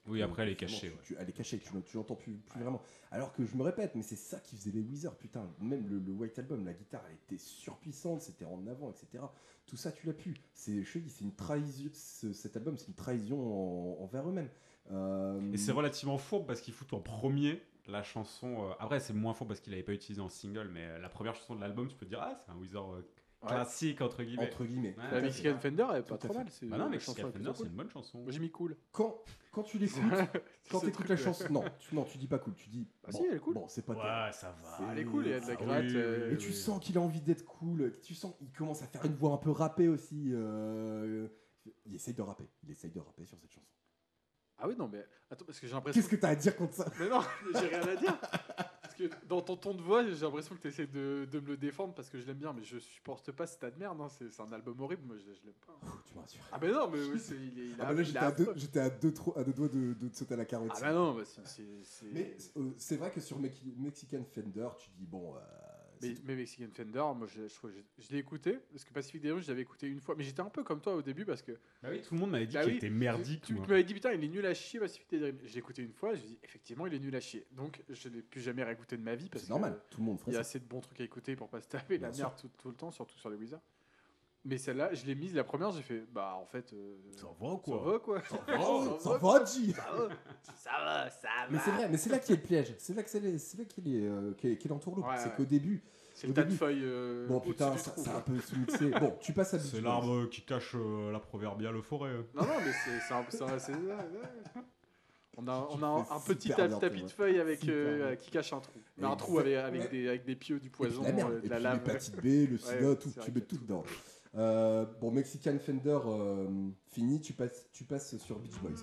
Oui, après, elle est cachée. ouais. tu- elle est cachée, tu, tu l'entends plus, plus vraiment. Alors que je me répète, mais c'est ça qui faisait les Weezer, putain. Même le, le White Album, la guitare, elle était surpuissante, c'était en avant, etc. Tout ça, tu l'as pu. C'est, je te dis, c'est une trahison. ce- cet album, c'est une trahison en- envers eux-mêmes. Euh, Et c'est relativement fourbe parce qu'il fout en premier la chanson. euh, Après, c'est moins fourbe parce qu'il avait pas utilisé en single, mais euh, la première chanson de l'album, tu peux te dire, ah, c'est un Weezer euh, Ouais. classique, entre guillemets. entre guillemets. Ouais, La Mexican Fender, elle est pas trop mal. c'est Bah non, mais Mexican Fender, c'est cool. une bonne chanson. Moi j'ai mis cool. Quand, quand tu l'écoutes, [LAUGHS] quand ce tu écoutes la chanson, non, tu, non, tu dis pas cool, tu dis. Bah bon, si, elle est cool. Bon, c'est pas. Ouais, ça va. Elle est cool, il y a de la Ah gratte. oui, euh, Et tu sens qu'il a envie d'être cool. Tu sens qu'il commence à faire une voix un peu rappée aussi. euh, Il essaye de rapper. Il essaye de rapper sur cette chanson. Ah oui, non, mais attends, parce que j'ai l'impression. Qu'est-ce que t'as à dire contre ça? Mais non, [LAUGHS] j'ai rien à dire. Parce que dans ton ton de voix, j'ai l'impression que tu essaies de, de me le défendre parce que je l'aime bien, mais je supporte pas cet tas de merde. hein. C'est un album horrible, moi je, je l'aime pas. Ouh, Tu me rassures. Ah, mais non, mais oui, c'est- il est. il Ah a- bah là, j'étais a à, deux, à, deux, à deux doigts de, de te sauter à la carotte. Ah bah non, bah c'est- Mais euh, c'est vrai que sur Mexi- Mexican Fender, tu dis bon, euh, Mais, mais Mexican Fender, moi je, je, je- je l'ai écouté, parce que Pacific Dream, je l'avais écouté une fois, mais j'étais un peu comme toi au début parce que Bah oui, tout le monde m'avait dit Bah qu'il oui, était merdique. tu, m'avais dit putain, il est nul à chier Pacific Dream. Je l'ai écouté une fois, je me dis effectivement, il est nul à chier. Donc je l'ai plus jamais réécouté de ma vie parce C'est que normal, tout le monde il y a assez de bons trucs à écouter pour pas se taper la Bien merde tout, tout le temps, surtout sur les Wizards. Mais celle-là, je l'ai mise la première, j'ai fait bah en fait. euh, Ça va ça va quoi ça [LAUGHS] quoi. va, G Ça va, ça va, ça Mais va. c'est vrai, mais c'est là qu'il y a le piège. C'est là que c'est c'est là qu'il est, euh, l'entourloupe. Ouais, c'est ouais. qu'au début, C'est le tas de feuilles. euh, bon putain, ça, quoi. un peu sous-mixé. Bon, tu passes à [LAUGHS] C'est l'arbre qui cache euh, la proverbiale forêt. Non, non, mais c'est c'est un, c'est c'est-. On a, on a un, petit tapis de feuilles avec, euh, qui cache un trou. Mais un trou avec, des, avec des pieux, du Et puis poison, la merde, euh, et de la puis lave. l'hépatite B, le sida, ouais, tout, c'est vrai tu mets tout. dedans. Euh, bon, Mexican Fender euh, fini, tu passes, sur Beach Boys.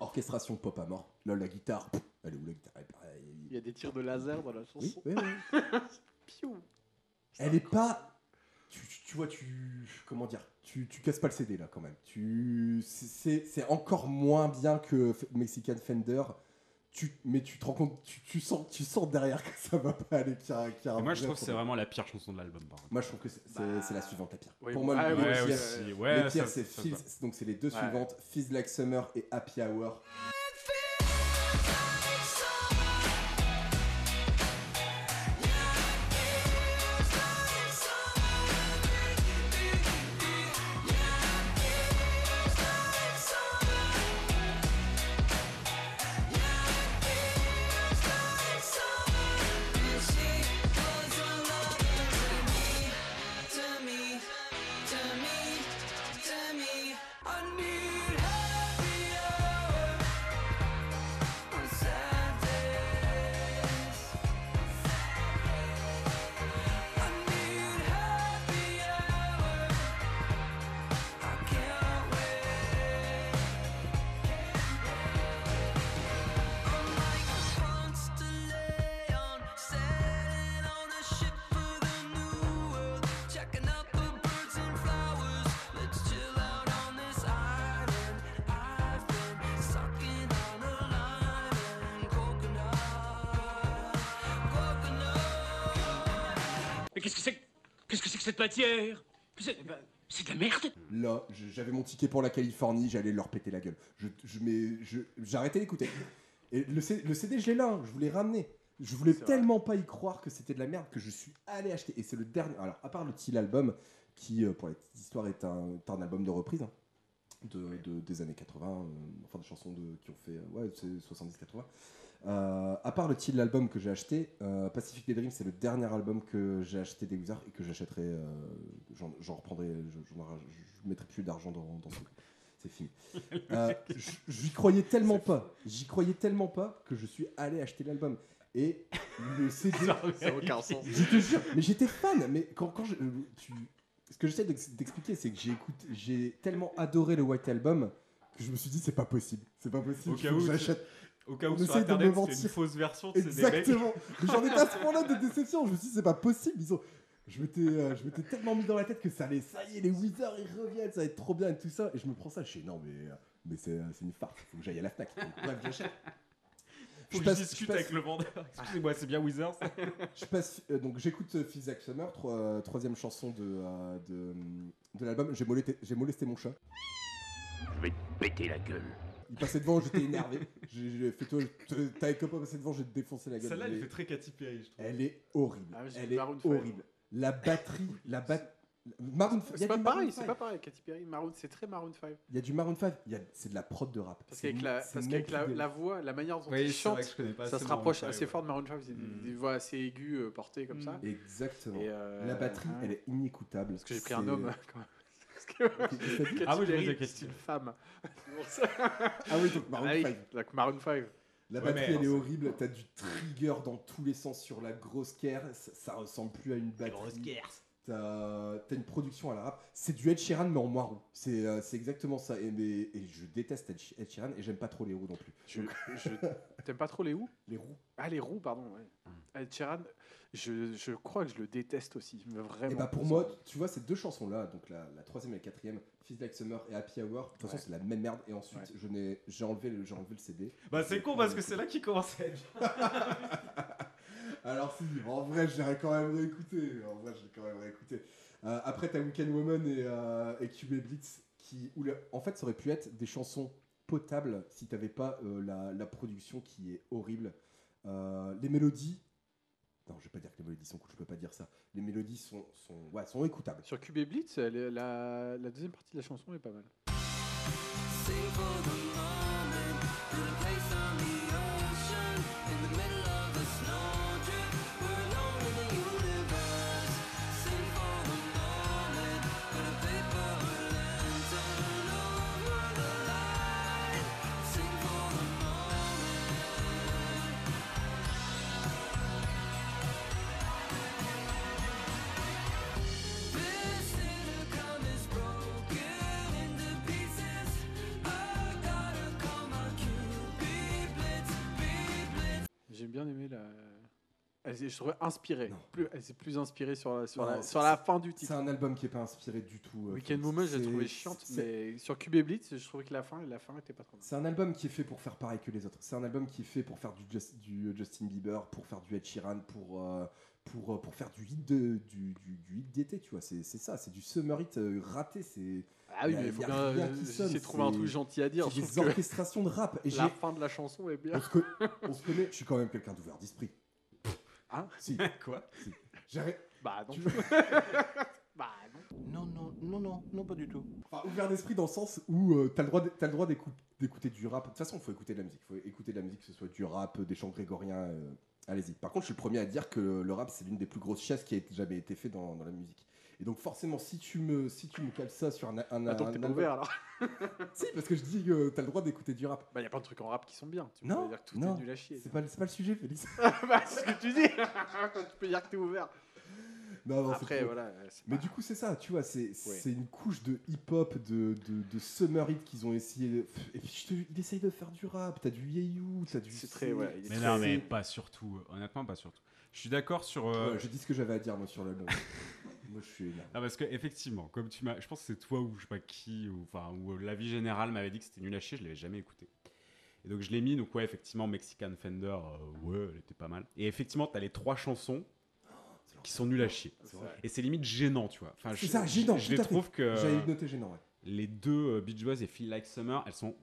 Orchestration pop à mort. Là, la guitare, elle est où la guitare. Il y a des tirs de laser dans la Oui, chanson. oui, oui. [LAUGHS] Piou. Elle est pas. Tu, tu- tu vois, tu. Comment dire tu, tu casses pas le CD là quand même. Tu, c'est, c'est encore moins bien que Mexican Fender. Tu, mais tu te rends compte, tu, tu sens, tu sens derrière que ça va pas aller. qu'il y a- qu'il y a un Et moi, je trouve que c'est vraiment la pire chanson de l'album. Moi, je trouve que c'est, c'est- Bah, la suivante la pire. oui, Pour moi, ah le oui, le Ouais, pire, aussi, aussi. euh, Ouais, le pire, c'est donc c'est les deux Ouais. suivantes, Feels Like Summer et Happy Hour. C'est cette matière C'est de la merde Là, j'avais mon ticket pour la Californie, j'allais leur péter la gueule. Je, je, mais je- j'arrêtais d'écouter. Et le, C- le CD, je l'ai là, hein, je voulais ramener. Je voulais tellement pas y croire que c'était de la merde que je suis allé acheter. Et c'est le dernier. Alors, à part le Till album, qui, euh, pour la petite histoire, est un, est un album de reprise hein, de, de- des années 80, euh, enfin des chansons de, qui ont fait euh, ouais, c'est 70-80. Euh, à part le Till album que j'ai acheté, euh, Pacific Dream, c'est le dernier album que j'ai acheté des Wizards et que j'achèterai. euh, j'en, j'en reprendrai, je, je mettrai plus d'argent dans, dans ce truc. C'est fini. Euh, j'y croyais tellement pas. J'y croyais tellement pas que je suis allé acheter l'album. Et le CD. [LAUGHS] Ça n'a aucun sens. Je te jure, mais j'étais fan. Mais quand, quand je, tu, ce que j'essaie d'ex- d'expliquer, c'est que j'ai écouté, j'ai tellement adoré le White Album que je me suis dit c'est pas possible, c'est pas possible. Au cas où, j'achète. Au cas où On sur essaye de me internet mentir. une fausse version, c'est des mecs. Exactement. Mais [LAUGHS] j'en étais à ce point-là de déception. Je me suis dit c'est pas possible. Ils ont. Je m'étais, euh, je m'étais tellement mis dans la tête que ça allait, ça y est, les Wizards ils reviennent, ça va être trop bien et tout ça. Et je me prends ça, je fais non mais, euh, mais c'est, euh, c'est une farce. Faut que j'aille à la Fnac. Donc, bref, j'achète. Faut que passe- je discute passe- avec le vendeur. Excusez-moi, c'est bien Wizards. [LAUGHS] Je passe, euh, donc j'écoute euh, Physics Summer, tro- euh, troisième chanson de, euh, de, de l'album. J'ai molesté, j'ai molesté mon chat. Je vais te péter la gueule. Il passait devant, j'étais énervé. J'ai fait toi, t'avais que pas passé devant, j'ai défoncé la gueule. Celle-là, Elle fait très Katy Perry, je trouve. Elle est horrible. Ah, j'ai elle est horrible. La batterie, la bat... Maroon il y C'est a pas du pareil, Maroon c'est pas pareil. Katy Perry, Maroon, c'est très Maroon 5. Il y a du Maroon 5, il y a... c'est de la prod de rap. Parce C'est qu'avec la, c'est parce qu'avec la, mon la voix, la manière dont Oui, il chante, ça se rapproche assez ouais. fort de Maroon 5. C'est des, Mm. des voix assez aiguës euh, portées comme ça. Exactement. Et, euh, La batterie, ouais. elle est inécoutable. Parce que j'ai pris un homme. [LAUGHS] quand même. Parce que [LAUGHS] Ah oui, me disais c'est une femme. Ah oui, donc Maroon Ah oui, 5. donc Maroon 5. La batterie, elle est horrible. T'as du trigger dans tous les sens sur la grosse caire. Ça, ça ressemble plus à une batterie. Grosse guerre. T'as as une production à la rap. C'est du Ed Sheeran, mais en moins roux. C'est euh, c'est exactement ça. Et, mais- et je déteste Ed Sh- Ed Sheeran et j'aime pas trop les roux non plus. Je, je- [LAUGHS] T'aimes pas trop les roues? Les roux. Ah, les roues, pardon. Ouais. Ed Sheeran, je, je crois que je le déteste aussi. Mais vraiment. Et bah pour moi, tu vois, ces deux chansons-là, donc la, la troisième et la quatrième, Feels Like Summer et Happy Hour, de toute façon, Ouais. c'est la même merde. Et ensuite, Ouais. je n'ai- j'ai enlevé, le- j'ai enlevé le CD. Bah c'est con parce que c'est là qu'il commence à être. [LAUGHS] Alors si, en vrai, l'aurais quand même réécouté. En vrai, je l'ai quand même réécouté. Euh, après, t'as Weekend Woman et, euh, et QB Blitz, qui, où le- en fait, ça aurait pu être des chansons potables si t'avais pas euh, la, la production qui est horrible. Euh, les mélodies, non, je vais pas dire que les mélodies sont cool, je peux pas dire ça. Les mélodies sont, sont, ouais, sont écoutables. Sur QB Blitz, la, la deuxième partie de la chanson est pas mal. Sing for the Elle, est- je trouvais inspirée. Plus, elle s'est plus inspirée sur la, sur Non, la, c'est- sur la fin du C'est titre. un album qui est pas inspiré du tout. euh, Weekend. Moment, je l'ai C'est- trouvé chiante, c'est- mais sur QB Blitz, je trouvais que la fin, la fin était pas trop. C'est un album qui est fait pour faire pareil que les autres. C'est un album qui est fait pour faire du, du Justin Bieber, pour faire du Ed Sheeran, pour, euh, pour, euh, pour faire du hit de- du, du, du hit d'été, tu vois. C'est c'est ça, c'est du summer hit euh, raté. C'est Ah oui, mais il faut bien euh, de trouver un c'est- truc gentil à dire. c'est des orchestrations de rap. Et la fin de la chanson est bien. on se connaît, je suis quand même quelqu'un d'ouvert d'esprit. Hein [LAUGHS] Si, [LAUGHS] Quoi j'arrête. Bah non. Tu- [LAUGHS] bah non. Non, non, non, non, non, pas du tout. Enfin, ouvert d'esprit dans le sens où euh, t'as le droit, d'- t'as le droit d'écou- d'écouter du rap. De toute façon, il faut écouter de la musique. Il faut écouter de la musique, que ce soit du rap, des chants grégoriens. euh, Allez-y. Par contre, je suis le premier à dire que le rap, c'est l'une des plus grosses chaises qui a jamais été fait dans, dans la musique. Et donc, forcément, si tu me, si tu me cales ça sur un, un, Attends, un t'es pas album- ouvert alors. [LAUGHS] Si, parce que je dis que t'as le droit d'écouter du rap. Bah y a plein de trucs en rap qui sont bien. Tu Non, peux dire que tout non, est nul à chier. C'est pas, c'est pas le sujet, Félix. [LAUGHS] bah c'est ce que tu dis. [LAUGHS] tu peux dire que t'es ouvert. non, non, c'est Après voilà. c'est Mais pas- du coup, c'est ça, tu vois, c'est c'est une couche de hip-hop, de, de, de summer hit qu'ils ont essayé. de- Et puis, je te- il essaye de faire du rap, t'as du Yeyu, t'as du. C'est très, ouais, il est Mais très- non, mais pas surtout. euh, Honnêtement, pas surtout. Je suis d'accord sur. euh, Ouais, J'ai dit ce que j'avais à dire, moi, sur l'album. Moi, je suis énervé. Ah, parce que effectivement, comme tu m'as, je pense que c'est toi ou je sais pas qui ou enfin ou la vie générale m'avait dit que c'était nul à chier, je l'avais jamais écouté. Et donc je l'ai mis, donc ouais effectivement Mexican Fender, euh, ouais elle était pas mal. Et effectivement t'as les trois chansons qui sont nulles à chier. Et c'est limite gênant, tu vois. Enfin, C'est je, ça, gênant, Je, je tout les à fait. trouve que J'avais noté gênant, ouais. les deux euh, Beach Boys et Feel Like Summer, elles sont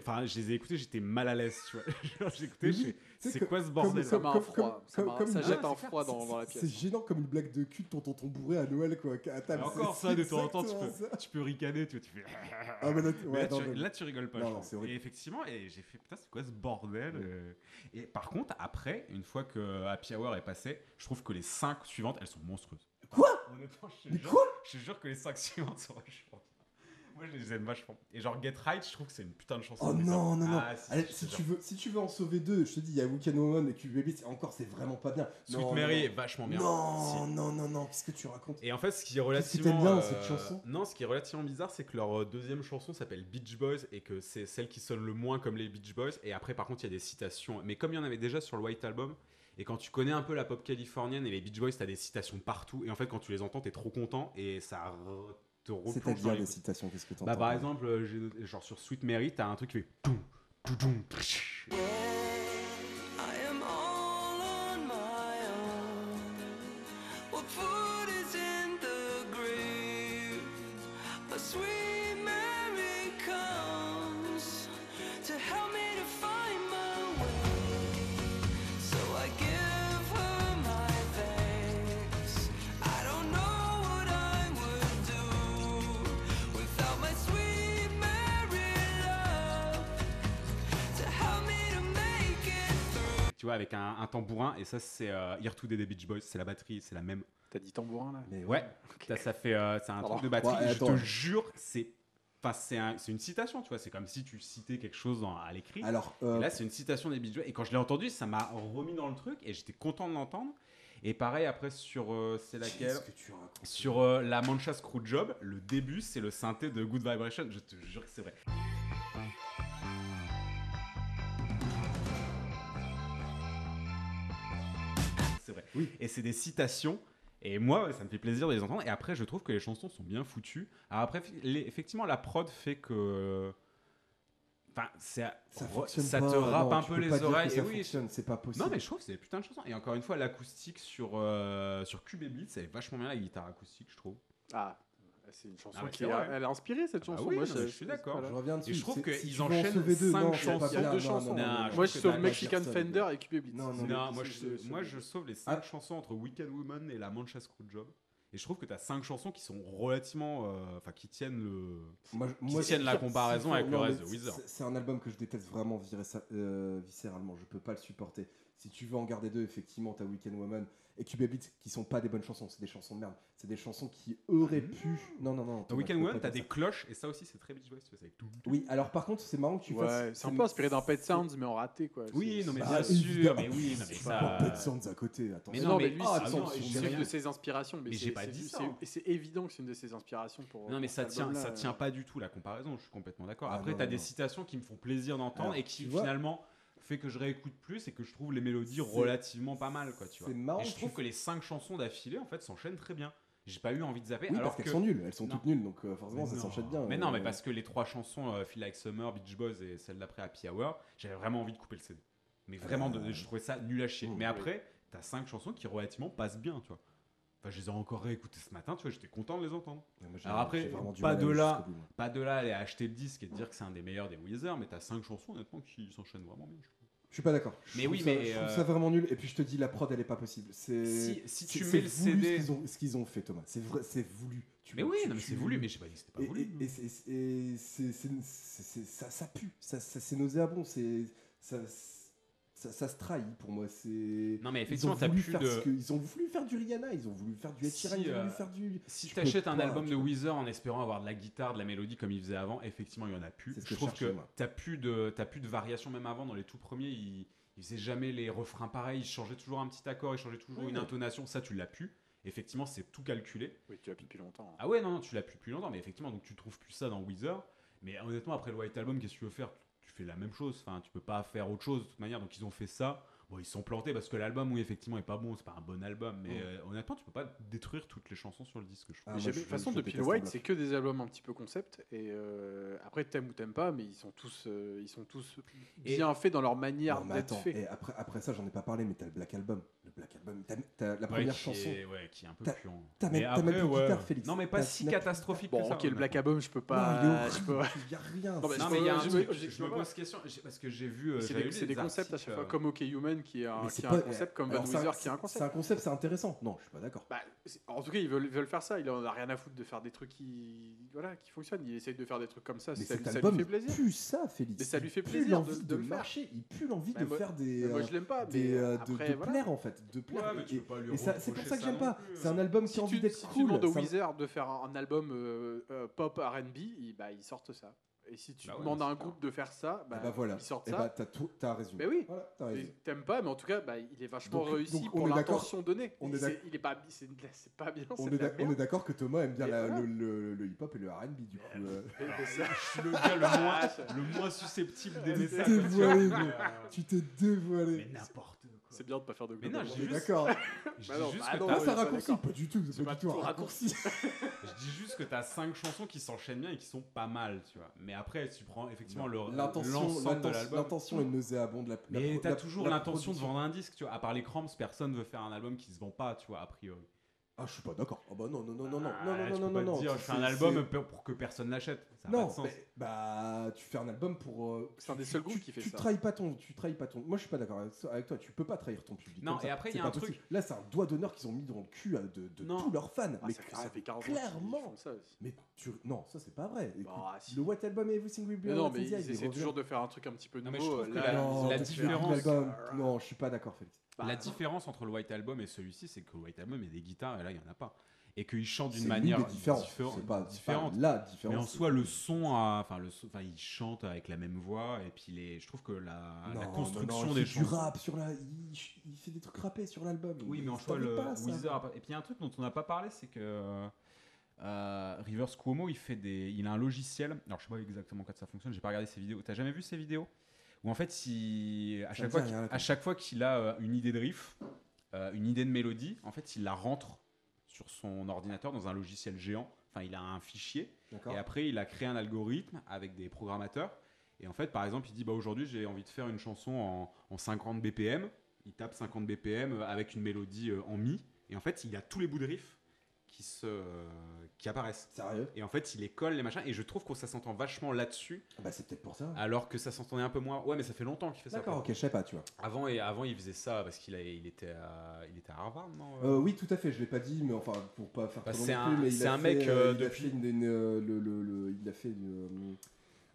Enfin, je les ai écoutées, j'étais mal à l'aise, tu vois. [LAUGHS] Écouté, Oui, c'est c'est quoi ce comme- bordel? Ça comme- comme- froid. Ça, comme- m'a- comme ça une jette un froid dans, dans la C'est pièce. gênant comme une blague de cul de tonton ton bourré à Noël, quoi. À table. encore C'est- ça, de c'est temps en temps, tu peux, tu peux ricaner, tu, vois, tu fais. Ah, mais là, [LAUGHS] Mais ouais, là, non, tu, mais- là, tu rigoles pas. Non, je pense. c'est. Et effectivement, et j'ai fait putain, c'est quoi ce bordel euh. Et par contre, après, une fois que Happy Hour est passé, je trouve que les 5 suivantes, elles sont monstrueuses. Quoi? Honnêtement, je te jure, quoi? je te jure que les 5 suivantes sont. Moi, je les aime vachement. Et genre Get Right, je trouve que c'est une putain de chanson. Oh non, non, non. Ah, si, Allez, si, tu veux, si tu veux en sauver deux, je te dis, il y a Weekend Woman et QBB, c'est- encore, c'est vraiment pas bien. Sweet Non, Mary non, est vachement bien. Non, Si. non, non, non, qu'est-ce que tu racontes? Et en fait, ce qui est relativement. bien euh, cette chanson? Non, ce qui est relativement bizarre, c'est que leur euh, deuxième chanson s'appelle Beach Boys et que c'est celle qui sonne le moins comme les Beach Boys. Et après, par contre, il y a des citations. Mais comme il y en avait déjà sur le White Album, et quand tu connais un peu la pop californienne et les Beach Boys, t'as des citations partout. Et en fait, quand tu les entends, t'es trop content et ça te replonge dans C'est-à-dire les des citations, qu'est-ce que t'entends Bah, par exemple, euh, genre sur Sweet Mary, t'as un truc qui fait. Tu vois, avec un, un tambourin. Et ça, c'est euh, Here Today des Beach Boys. C'est la batterie, c'est la même. T'as dit tambourin là? Mais Ouais, ça, ça fait. euh, c'est un truc de batterie. Ouais, je te jure, c'est. Enfin, c'est un- c'est une citation, tu vois. C'est comme si tu citais quelque chose dans- à l'écrit. Alors, Et euh, là, c'est une citation des Beach Boys. Et quand je l'ai entendu, ça m'a remis dans le truc et j'étais content de l'entendre. Et pareil, après, sur. euh, c'est laquelle? que tu Sur euh, la Mancha Screwjob, le début, c'est le synthé de Good Vibration. Je te jure que c'est vrai. Oui. Et c'est des citations. Et moi, ça me fait plaisir de les entendre. Et après, je trouve que les chansons sont bien foutues. Alors après, les- effectivement, la prod fait que. Enfin, Ça, pas, te rappe non, un peu les pas dire que oreilles. ça Et oui, fonctionne, c'est pas possible. non, mais je trouve que c'est des putains de chansons. Et encore une fois, l'acoustique sur, euh, sur Cube et Blitz, elle est vachement bien, la guitare acoustique, je trouve. Ah, c'est une chanson Ah, qui c'est vrai. elle est inspirée cette Ah bah chanson. oui, Moi, non, je suis d'accord. Je reviens dessus. Et je trouve c'est- qu'ils si tu veux en enchaînent sauver deux, cinq non, c'est pas chansons. bien, Deux non, chansons. non, non, Non, non, je Moi, je sauve t'as- Mexican Fender et Cube Beats. Non, moi je, moi sauve les 5 chansons entre Weekend Woman et la Mancha Screwjob. Et je trouve que tu as 5 chansons qui sont relativement. euh, Enfin, qui tiennent le. Moi, je- Qui moi, tiennent la comparaison avec le non, reste de Weezer. c'est- C'est un album que je déteste vraiment euh, viscéralement. Je peux pas le supporter. Si tu veux en garder deux, effectivement, t'as Weekend Woman et Cube Beats qui sont pas des bonnes chansons. C'est des chansons de merde. C'est des chansons qui auraient pu. Non, non, non. Dans Weekend Woman, pas tu as dire des cloches, et ça aussi c'est très Beach Boys, tu vois, c'est avec tout. Oui, alors par contre, c'est marrant que tu Ouais, fasses. c'est un peu inspiré d'un Pet Sounds, mais en raté, quoi. Oui, non, mais Bah, bien sûr, évidemment. mais oui, [LAUGHS] non, mais C'est ça. pas Pet Sounds à côté. Attention. Mais non, mais lui, c'est ah, c'est- une de ses inspirations. Mais c'est- j'ai pas dit c'est- ça, hein. C'est évident que c'est une de ses inspirations pour. Non mais ça tient, ça euh. tient pas du tout la comparaison, je suis complètement d'accord. Ah, Après non, tu as non, des citations qui me font plaisir d'entendre et qui finalement fait que je réécoute plus et que je trouve les mélodies relativement pas mal quoi, tu vois. C'est marrant. Et je trouve que les 5 chansons d'affilée en fait s'enchaînent très bien. J'ai pas eu envie de zapper Oui, alors parce qu'elles que sont nulles. Elles sont Non. toutes nulles, donc euh, forcément, ça s'enchaîne bien. Mais non, mais Euh, parce que les trois chansons euh, Feel Like Summer, Beach Boys et celle d'après Happy Hour, j'avais vraiment envie de couper le CD. Mais vraiment, de- Euh, je trouvais ça nul à chier. mmh, mais après, t'as 5 chansons qui relativement passent bien, tu vois. Enfin, je les ai encore réécoutées ce matin, tu vois, j'étais content de les entendre. Ouais, j'ai- Alors après, pas de là-. Pas de là aller acheter le disque et de dire que c'est un des meilleurs des Weezer, mais t'as 5 chansons honnêtement qui s'enchaînent vraiment bien. je. Je suis pas d'accord. Je Mais trouve oui, ça- mais, je trouve euh, ça vraiment nul. Et puis je te dis, la prod, elle est pas possible. C'est Si, si tu mets le CD. Ce qu'ils ont, fait, Thomas. C'est vrai, c'est voulu. Tu- Mais oui, mais tu- c'est voulu, mais j'ai pas dit que c'était pas Et, voulu. et- et c'est- et c'est- ça, ça pue. Ça, ça- c'est nauséabond. C'est ça, ça, ça se trahit pour moi. C'est Non, mais ils ont effectivement, t'as voulu plus faire de. ce que- ils ont voulu faire du Rihanna. Ils ont voulu faire du Ed Si. Ils ont voulu euh, faire du. Si Tu tu peux achètes un pas, album tu de Weezer en espérant avoir de la guitare, de la mélodie comme il faisait avant, effectivement, il y en a plus. Ce Je que je trouve cherchais, que t'as plus de t'as plus de variations même avant dans les tout premiers. Il, il faisait jamais les refrains pareils. Il changeait toujours un petit accord. Il changeait toujours une ouais. intonation. Ça, tu l'as plus. Effectivement, c'est tout calculé. Oui, tu l'as depuis longtemps. Ah ouais, non, non, tu l'as plus depuis longtemps, mais effectivement, donc tu trouves plus ça dans Weezer. Mais honnêtement, après le White Album, qu'est-ce que tu veux faire? Tu fais la même chose. Enfin, tu peux pas faire autre chose de toute manière. Donc ils ont fait ça. Bon, ils sont plantés parce que l'album, oui, effectivement, est pas bon. C'est pas un bon album. Mais Mm. euh, honnêtement, tu peux pas détruire toutes les chansons sur le disque. Je. Ah, moi, de toute façon, depuis le White, c'est que des albums un petit peu concept. Et euh, après, t'aimes ou t'aimes pas, mais ils sont tous, euh, ils sont tous Et- bien faits dans leur manière d'être faits. et après, après ça, j'en ai pas parlé, mais t'as le Black Album. Black Album, t'as la Ouais, première qui chanson. est- ouais, qui est un peu puant. t'as Mais même- après, même plus ouais. guitare, Félix. Non, mais pas si t'as- catastrophique Bon, que ça. ok, le Black. Album, je peux Non, pas. il peux- y a rien. Non, mais c'est- Non, mais il y a un Je- truc, me pose question, parce que j'ai vu. euh, C'est des, c'est concepts à chaque fois, comme OK Human qui est un, c'est concept, comme Van c'est Weezer qui est un C'est concept. un concept, c'est intéressant. Non, je suis pas d'accord. Bah, c'est- en tout cas, ils veulent, faire ça. Il en a rien à foutre de faire des trucs qui, voilà, qui fonctionnent. Il essaye de faire des trucs comme ça. Mais Ça, lui- ça lui album fait plaisir. pue ça, Félix. Mais ça lui fait Il pue plaisir l'envie de- marcher. Il pue l'envie de moi- faire des. Moi, euh, je l'aime pas. des, mais euh, de, après, de voilà. plaire en fait, de plaire. Ouais, mais tu Et- peux pas lui et ça- c'est pour ça que ça j'aime pas. plus, C'est un euh. album qui Si a envie tu, d'être si tu cool. demandes au ça- Weezer de faire un, un album euh, euh, pop R&B, ils, bah, ils sortent ça. Et si tu Bah ouais, demandes à un clair. groupe de faire ça, bah, Eh bah voilà. ils sortent Et ça. bah t'as tout- t'as résumé. Mais oui. Voilà, t'as Mais résumé. T'aimes pas, mais en tout cas, bah, il est vachement Donc- réussi donc on pour l'intention donnée. on est c'est- d'ac- il est pas, c'est c'est pas bien. On est est d'accord que Thomas aime bien Et la- voilà. le, le- le hip-hop et le R&B du coup. euh. Ça- Je suis [LAUGHS] le gars le moins, le moins susceptible d'aimer Tu ça. tu dévoilé. Tu t'es dévoilé. Mais n'importe quoi. C'est bien de pas faire de Mais non, je dis juste, d'accord. je Bah dis non, juste bah que non, t'as- Ah, ouais, ça pas raccourcit, d'accord. pas du tout. C'est pas du tout un raccourci. [LAUGHS] Je dis juste que t'as 5 chansons qui s'enchaînent bien et qui sont pas mal, tu vois. Mais après, si tu prends effectivement le- L'intention, l'ensemble de l'intention- l'album. l'intention est nauséabonde. La, Mais la- t'as toujours la l'intention de production. vendre un disque, tu vois. À part les Cramps, personne veut faire un album qui se vend pas, tu vois, a priori. Ah, je suis pas d'accord. Ah bah non, non, non, non, non, Ah, non, non, non, non, non. je fais un album pour que personne l'achète. Ça a pas Non, de sens. mais, bah tu fais un album pour. euh, C'est un des seuls groupes qui fait tu ça. trahis pas ton, tu trahis pas ton. Moi je suis pas d'accord avec, avec toi. Tu peux pas trahir ton public. Non, comme ça. et après, il y a un truc-. Là c'est un doigt d'honneur qu'ils ont mis dans le cul à- de, de Non. tous leurs fans. Ah, mais ça, fait, ça fait 40 ans qu'ils clairement. font ça aussi. Mais tu non ça c'est pas vrai. Écoute, Bah, si. Le White Album et Everything Will Be non, mais ils il essaient toujours de faire un truc un petit peu Non, mais je nouveau. trouve que Là, la- Non, différence- non, je suis pas d'accord, Félix. Bah, la différence entre le White Album et celui-ci, c'est que le White Album, il y a des guitares et là, il y en a pas. et qu'ils chantent d'une manière l'une des différences. diffé- C'est pas, différente. différente. la différence. Mais en soi, le son, a- enfin, le son- enfin, ils chantent avec la même voix, et puis les, je trouve que la, Non, la non, construction non, il des du rap sur la. Il, il fait des trucs rappés sur l'album. Oui, mais en soi, le pas, ça. Weezer a pas- Et puis il y a un truc dont on n'a pas parlé, c'est que euh, Rivers Cuomo, il fait des, il a un logiciel. Alors je sais pas exactement comment ça fonctionne. J'ai pas regardé ses vidéos. T'as jamais vu ses vidéos? Où en fait, si à chaque fois, rien, à chaque fois qu'il a euh, une idée de riff, euh, une idée de mélodie, en fait, il la rentre sur son ordinateur dans un logiciel géant. Enfin, il a un fichier. Et après, il a créé un algorithme avec des programmateurs. Et en fait, par exemple, il dit bah, aujourd'hui, j'ai envie de faire une chanson en, en 50 BPM. Il tape 50 BPM avec une mélodie euh, en mi. Et en fait, il a tous les bouts de riff qui, se, qui apparaissent. Sérieux? Et en fait, il les colle, les machins. Et je trouve que ça s'entend vachement là-dessus. Ah Bah, c'est peut-être pour ça. Alors que ça s'entendait un peu moins. Ouais, mais ça fait longtemps qu'il fait ça. D'accord, ok, je sais pas, tu vois. Avant, et, avant, il faisait ça parce qu'il a- il était, à, il était à Harvard, non Euh, oui, tout à fait, je l'ai pas dit, mais enfin, pour pas faire Bah, c'est un- plus, mais il c'est a un fait, mec, euh, euh, il a depuis- fait une- une, euh, le, le- le- il a fait une, euh,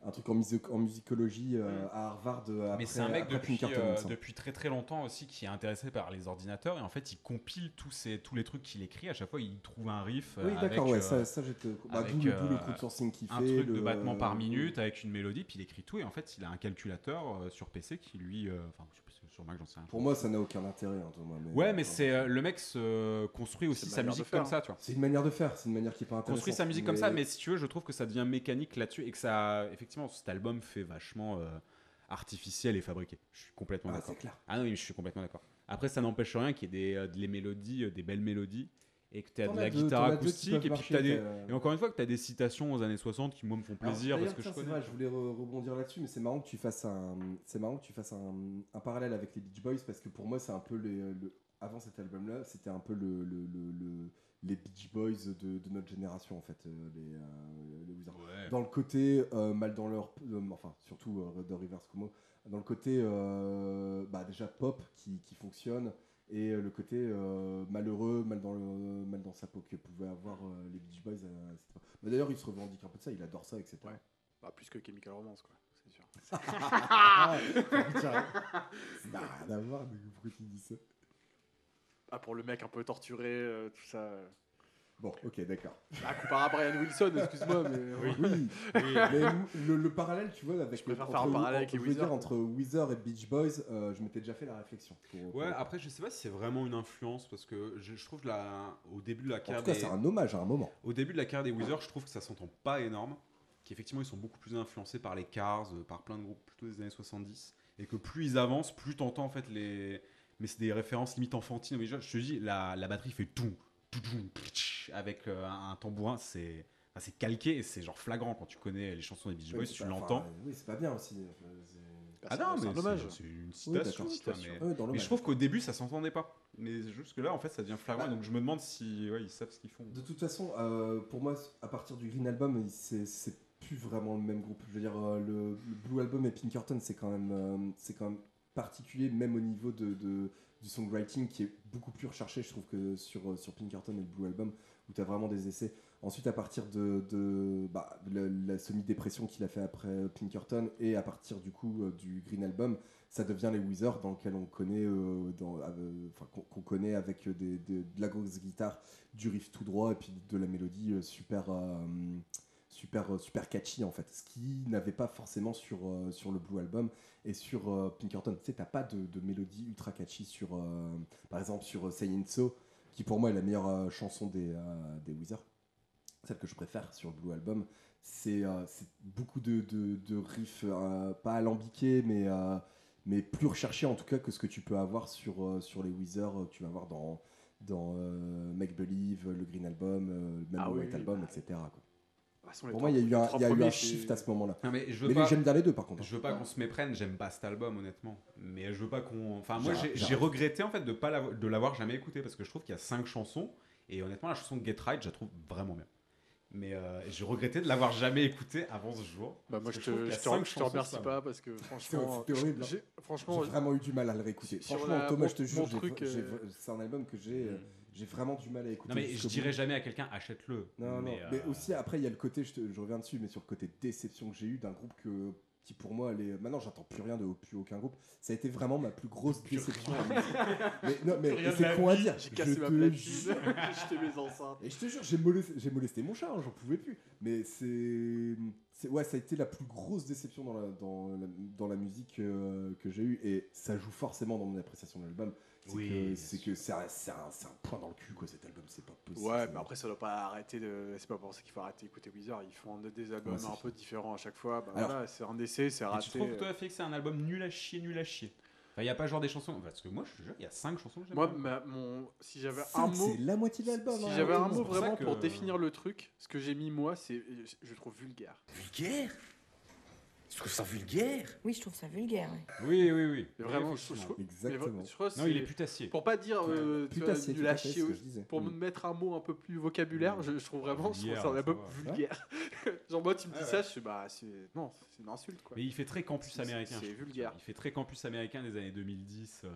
un truc en, music- en musicologie euh, à Harvard euh, après, Mais c'est un mec depuis, euh, depuis très très longtemps aussi qui est intéressé par les ordinateurs et en fait il compile tous, ces, tous les trucs qu'il écrit. À chaque fois il trouve un riff Oui, d'accord, ouais, euh, ça, ça j'étais. Bah, d'où le- qu'il un fait. truc de battement par minute avec une mélodie puis il écrit tout et en fait il a un calculateur sur PC qui lui... Enfin sur Mac j'en sais rien. Pour moi, ça n'a aucun intérêt, hein, Thomas. Mais, Ouais mais c'est euh, le mec se construit aussi sa musique faire, comme ça tu vois. C'est une manière de faire, c'est une manière qui est pas intéressante. construit sa musique comme ça, mais si tu veux, je trouve que ça devient mécanique là-dessus et que ça, effectivement, cet album fait vachement euh, artificiel et fabriqué. Je suis complètement Ah, d'accord. c'est clair. Ah non, oui, je suis complètement d'accord. Après, ça n'empêche rien qu'il y ait des, euh, des mélodies, euh, des belles mélodies, et que tu as de la deux- guitare acoustique, et puis marcher, des... Et encore une fois, que tu as des citations aux années 60 qui, moi, me font plaisir Alors, parce que je connais. vrai, je voulais re- rebondir là-dessus, mais c'est marrant que tu fasses un, c'est marrant que tu fasses un, un parallèle avec les Beach Boys parce que pour moi, c'est un peu les, le- avant cet album-là, c'était un peu le, le- le- le- les Beach Boys de, de notre génération en fait, euh, les, euh, les Wizards. Ouais. Dans le côté euh, mal dans leur, euh, enfin surtout de Rivers Cuomo, dans le côté bah, déjà pop qui, qui fonctionne et euh, le côté euh, malheureux, mal dans, le, mal dans sa peau que pouvaient avoir euh, les Beach Boys. euh, époque. Mais D'ailleurs, il se revendique un peu de ça, il adore ça, etc. Ouais. Bah, plus que Chemical Romance, quoi. C'est sûr. [LAUGHS] Ah, n'a [LAUGHS] rien à voir, mais pourquoi tu dis ça? Ah, pour le mec un peu torturé, euh, tout ça. Bon, ok, d'accord. Ah, comparé à Brian Wilson, excuse-moi, mais. euh, Oui, mais le, le parallèle, tu vois, avec Je préfère entre- faire un parallèle avec les dire, entre Weezer et Beach Boys, euh, je m'étais déjà fait la réflexion. pour- pour- Ouais, après, je sais pas si c'est vraiment une influence parce que je, je trouve la, au début de la en carrière tout cas, des- c'est un hommage à un moment. Au début de la carrière des Weezer, je trouve que ça s'entend pas énorme. Qu'effectivement, ils sont beaucoup plus influencés par les Cars, euh, par plein de groupes plutôt des années 70. Et que plus ils avancent, plus t'entends en fait les. Mais c'est des références limite enfantines. Mais je je te dis, la, la batterie fait tout, avec euh, un tambourin. C'est. enfin, c'est calqué et c'est genre flagrant quand tu connais les chansons des Beach Boys, tu l'entends. enfin, oui, c'est pas bien aussi. enfin, Ah c'est- non, c'est mais un hommage. c'est- c'est une citation. mais- Ouais, je trouve qu'au début, ça s'entendait pas. Mais jusque là, en fait, ça devient flagrant. Bah, donc je me demande si ouais, ils savent ce qu'ils font. De toute façon, euh, pour moi, à partir du Green Album, c'est c'est plus vraiment le même groupe. Je veux dire, euh, le, le Blue Album et Pinkerton, c'est quand même, euh, c'est quand même particulier, même au niveau de, de- du songwriting, qui est beaucoup plus recherché, je trouve, que sur, euh, sur Pinkerton et le Blue Album, où tu as vraiment des essais. Ensuite, à partir de, de, bah, la, semi-dépression qu'il a fait après Pinkerton, et à partir du coup euh, du Green Album, ça devient les Weezer dans lequel on connaît, euh, euh, qu'on connaît avec des, de la grosse guitare, du riff tout droit et puis de la mélodie euh, super, euh, super, euh, super catchy en fait. Ce qui n'avait pas forcément sur, euh, sur le Blue Album et sur euh, Pinkerton. Tu sais, t'as pas de, de mélodie ultra catchy sur, euh, par exemple, sur euh, Say It So, qui pour moi est la meilleure chanson des, des Weezer. Celle que je préfère sur le Blue Album, c'est beaucoup de, de, de riffs, pas alambiqués, mais, mais plus recherchés en tout cas que ce que tu peux avoir sur, sur les que tu vas avoir dans, dans Make Believe, le Green Album, même Ah le oui, White oui. Album, etc. quoi. Façon, les Pour moi, il y a eu un, y a eu shift à ce moment-là. Non, mais je j'aime bien les deux par contre. Je veux pas qu'on se méprenne, j'aime pas cet album honnêtement. Mais je veux pas qu'on. Enfin, moi j'ai- regretté en fait de pas de l'avoir jamais écouté parce que je trouve qu'il y a cinq chansons et honnêtement la chanson Get Right je la trouve vraiment bien. Mais euh, j'ai regretté de l'avoir jamais écouté avant ce jour. Bah, moi, je je te, qu'il y a je te, je te remercie pas parce que [LAUGHS] franchement, C'était horrible, hein. j'ai- franchement, J'ai vraiment eu du mal à le réécouter. Franchement, Thomas, mon- je te jure, euh, c'est un album que j'ai euh, j'ai vraiment du mal à écouter. Non mais je dirais jamais à quelqu'un achète-le. Non, non, mais, mais euh, aussi après, il y a le côté, je, te- je reviens dessus, mais sur le côté déception que j'ai eu d'un groupe que qui pour moi, les... maintenant j'entends plus rien de plus aucun groupe. Ça a été vraiment ma plus grosse déception. mais non, mais c'est con à dire. J'ai Je cassé ma te jure. [LAUGHS] j'ai jeté mes enceintes. Et je te jure, j'ai molesté, mon chat, hein, j'en pouvais plus. Mais c'est, c'est, ouais, ça a été la plus grosse déception dans la, dans la, dans la musique euh, que j'ai eue, et ça joue forcément dans mon appréciation de l'album. C'est Oui, c'est que c'est un, point dans le cul, quoi, cet album, c'est pas possible. Ouais, mais après, ça doit pas arrêter de. C'est pas pour ça qu'il faut arrêter d'écouter Weezer. Ils font des albums Ouais, un peu différents à chaque fois. Bah Alors- voilà, c'est un essai, c'est raté. tu trouves, toi, fait que c'est un album nul à chier, nul à chier? Enfin, il n'y a pas genre des chansons. Parce que moi, je te jure, il y a 5 chansons que j'aime Moi, bien. ma- mon... si j'avais un mot. c'est la moitié de l'album. Si hein, j'avais un mot vraiment que- pour définir le truc, ce que j'ai mis moi, c'est je trouve vulgaire. Vulgaire? Je trouve ça vulgaire. Oui, je trouve ça vulgaire. Oui, oui, oui. Vraiment, je, trouve- Exactement. je crois Non, il est putassier. Pour pas dire euh, tu vois, Putassier, je disais. pour Mm. me mettre un mot un peu plus vocabulaire, je, je trouve vraiment je trouve Vulgaire, ça un va. vulgaire. [LAUGHS] Genre moi tu me dis ça, ouais. je suis bah c'est non, c'est une insulte quoi. Mais il fait très campus américain. c'est vulgaire. tu. Il fait très campus américain des années 2010. euh,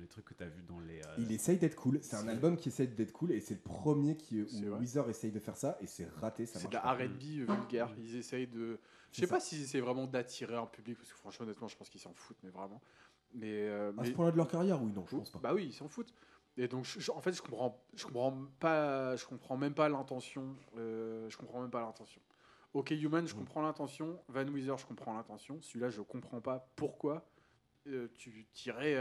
les trucs que tu as vu dans les. euh, Il essaye d'être cool. C'est un album qui essaye d'être cool et c'est le premier qui, où. Weezer essaye de faire ça et c'est raté. Ça C'est de la. R&B vulgaire. Ils essayent de. Je C'est sais pas s'ils essayent vraiment d'attirer un public parce que franchement honnêtement je pense qu'ils s'en foutent mais vraiment. Mais, euh, À ce point-là de leur carrière, oui, non, je pense pas. Bah oui, ils s'en foutent. Et donc, je- je- en fait, je comprends, je comprends pas, je comprends même pas l'intention. euh, je comprends même pas l'intention. Ok, Human, Mm. je comprends l'intention. Van Weezer, je comprends l'intention. Celui-là, je comprends pas pourquoi euh, tu tirais,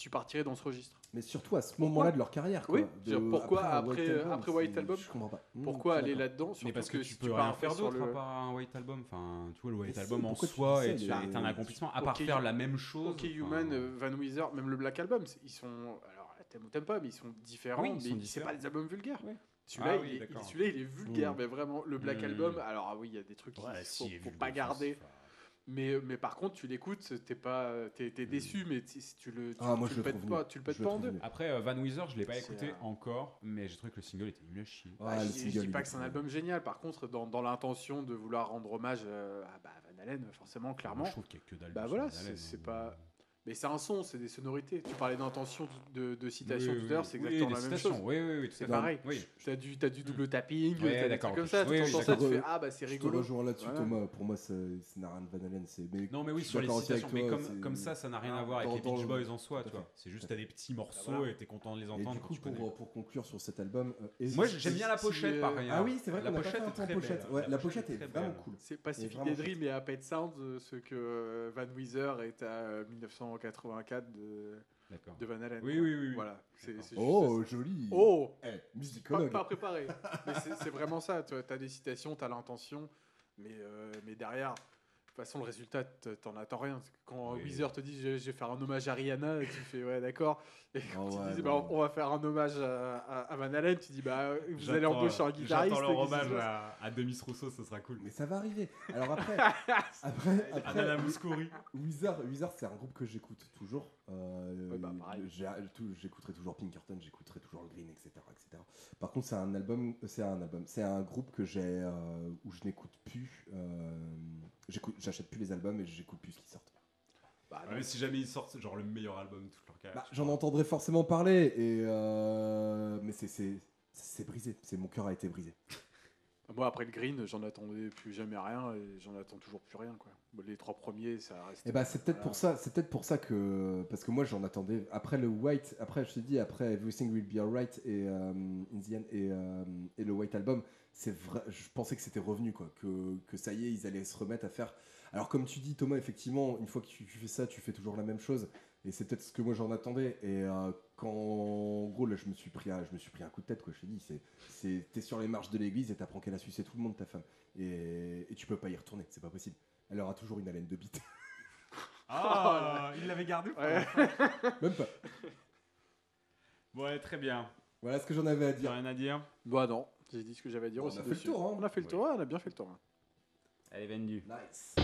tu partirais dans ce registre. Mais surtout à ce moment-là de leur carrière. Quoi. Oui, De- pourquoi après- Album, après White Album, Je comprends pas. Mmh, Pourquoi aller là-dedans Mais parce que, tu si peux pars rien faire d'autre le- à part un White Album. Enfin, tu vois, le White Mais Album en tu soi, tu est- un accomplissement. À part faire la même chose. Ok, enfin, Human, euh, Van Weezer, même le Black Album, ils sont. Alors, t'aimes ou t'aimes pas, mais ils sont différents. Oui, ils mais sont c'est pas des albums vulgaires. Ouais. Celui-là, Ah il, oui, est- il- d'accord. celui-là, il est vulgaire, Mm. mais vraiment, le Black Mm. Album, alors ah oui, il y a des trucs qu'il Ouais, faut, si, il est faut vulgaire, pas garder. Mais, mais par contre, tu l'écoutes, t'es pas, t'es, t'es déçu, mais si tu le, tu, Ah, moi, tu je le pètes pas, tu le pètes Je pas en deux. Après, euh, Van Weezer, je l'ai pas écouté euh, encore, mais j'ai trouvé que le single était nul à chier. Ah, le je, je single, dis il pas que c'est un album génial. Par contre, dans, dans l'intention de vouloir rendre hommage euh, à bah, Van Halen, forcément, clairement. Moi, je trouve qu'il y a que dalle. Bah de voilà, Van c'est, hein. pas. Mais c'est un son, c'est des sonorités. Tu parlais d'intention de, citation oui, tout à l'heure, c'est exactement la même citations. chose. Oui, oui, c'est pareil. Oui. Tu as du, as du double mm. tapping, oui, as des trucs comme ça. tu entends ça, tu fais Ah, bah c'est rigolo. Je te rejoins là-dessus. Thomas. Pour moi, ça n'a rien de Van Halen. Non, mais oui, sur les citations. Mais comme, ça, ça n'a rien ah. à voir avec les Beach Boys en soi. C'est juste, tu as des petits bah, morceaux et tu es content de les entendre. Pour conclure sur cet album, euh, moi j'aime bien la pochette par ah ailleurs. Ah oui, c'est vrai la pochette est pochette. La pochette est vraiment cool. C'est Pacific Dream et Apple Sound, euh, ce que euh, Van Weezer est à 1900. 84 de, de Van Halen. Oui, oui, oui. Voilà. Oh, joli. Oh eh, hey, Musicologue. Pas, pas préparé. mais c'est vraiment ça. Tu as des citations, tu as l'intention, mais, euh, mais derrière, toute façon, le résultat, t'en attends rien. Quand Oui. Weezer te dit je, je vais faire un hommage à Rihanna, tu fais ouais, d'accord. Et quand Oh, tu ouais, dis bah, on va faire un hommage à, à- à Van Halen, tu dis bah vous allez embaucher un guitariste. J'attends le et qu'est-ce qui se hommage à, à Demis Rousseau, ce sera cool. Mais ça va arriver. Alors après, [LAUGHS] après, après Nana Mouskouri. Weezer, Weezer, c'est un groupe que j'écoute toujours. Euh, Ouais, bah, J'écouterai toujours Pinkerton, j'écouterai toujours le Green, etc., etc. Par contre, c'est un album, c'est un album, c'est un groupe que j'ai, euh, où je n'écoute plus. euh, J'achète plus les albums et j'écoute plus ce qui sortent. Bah. Ouais, si jamais ils sortent genre le meilleur album de toute leur carrière. Bah, J'en entendrai forcément parler, et euh, mais c'est- c'est c'est brisé. C'est mon cœur a été brisé. [LAUGHS] Moi, après le green, j'en attendais plus jamais rien et j'en attends toujours plus rien. Quoi. Les trois premiers, ça reste. Et bah c'est peut-être Voilà. pour ça, c'est peut-être pour ça que parce que moi j'en attendais après le White, après je t'ai dit après Everything Will Be Alright et euh, In the End et, euh, et le White Album, c'est vrai, je pensais que c'était revenu quoi, que, que ça y est ils allaient se remettre à faire. Alors comme tu dis Thomas, effectivement, une fois que tu, tu fais ça, tu fais toujours la même chose et c'est peut-être ce que moi j'en attendais et euh, quand en gros là je me suis pris un, je me suis pris un coup de tête quoi, je t'ai dit c'est c'est t'es sur les marches de l'église et t'apprends qu'elle a sucé tout le monde ta femme et, et tu peux pas y retourner, c'est pas possible. Elle aura toujours une haleine de bite. Ah, [LAUGHS] il l'avait gardé Ouais. [LAUGHS] Même pas. Bon, ouais, très bien. Voilà ce que j'en avais à dire. rien à dire? Bah non, j'ai dit ce que j'avais à dire On aussi. a fait le dessus. tour, hein. On a fait le tour, ouais, on a bien fait le tour. hein. Elle est vendue. Nice.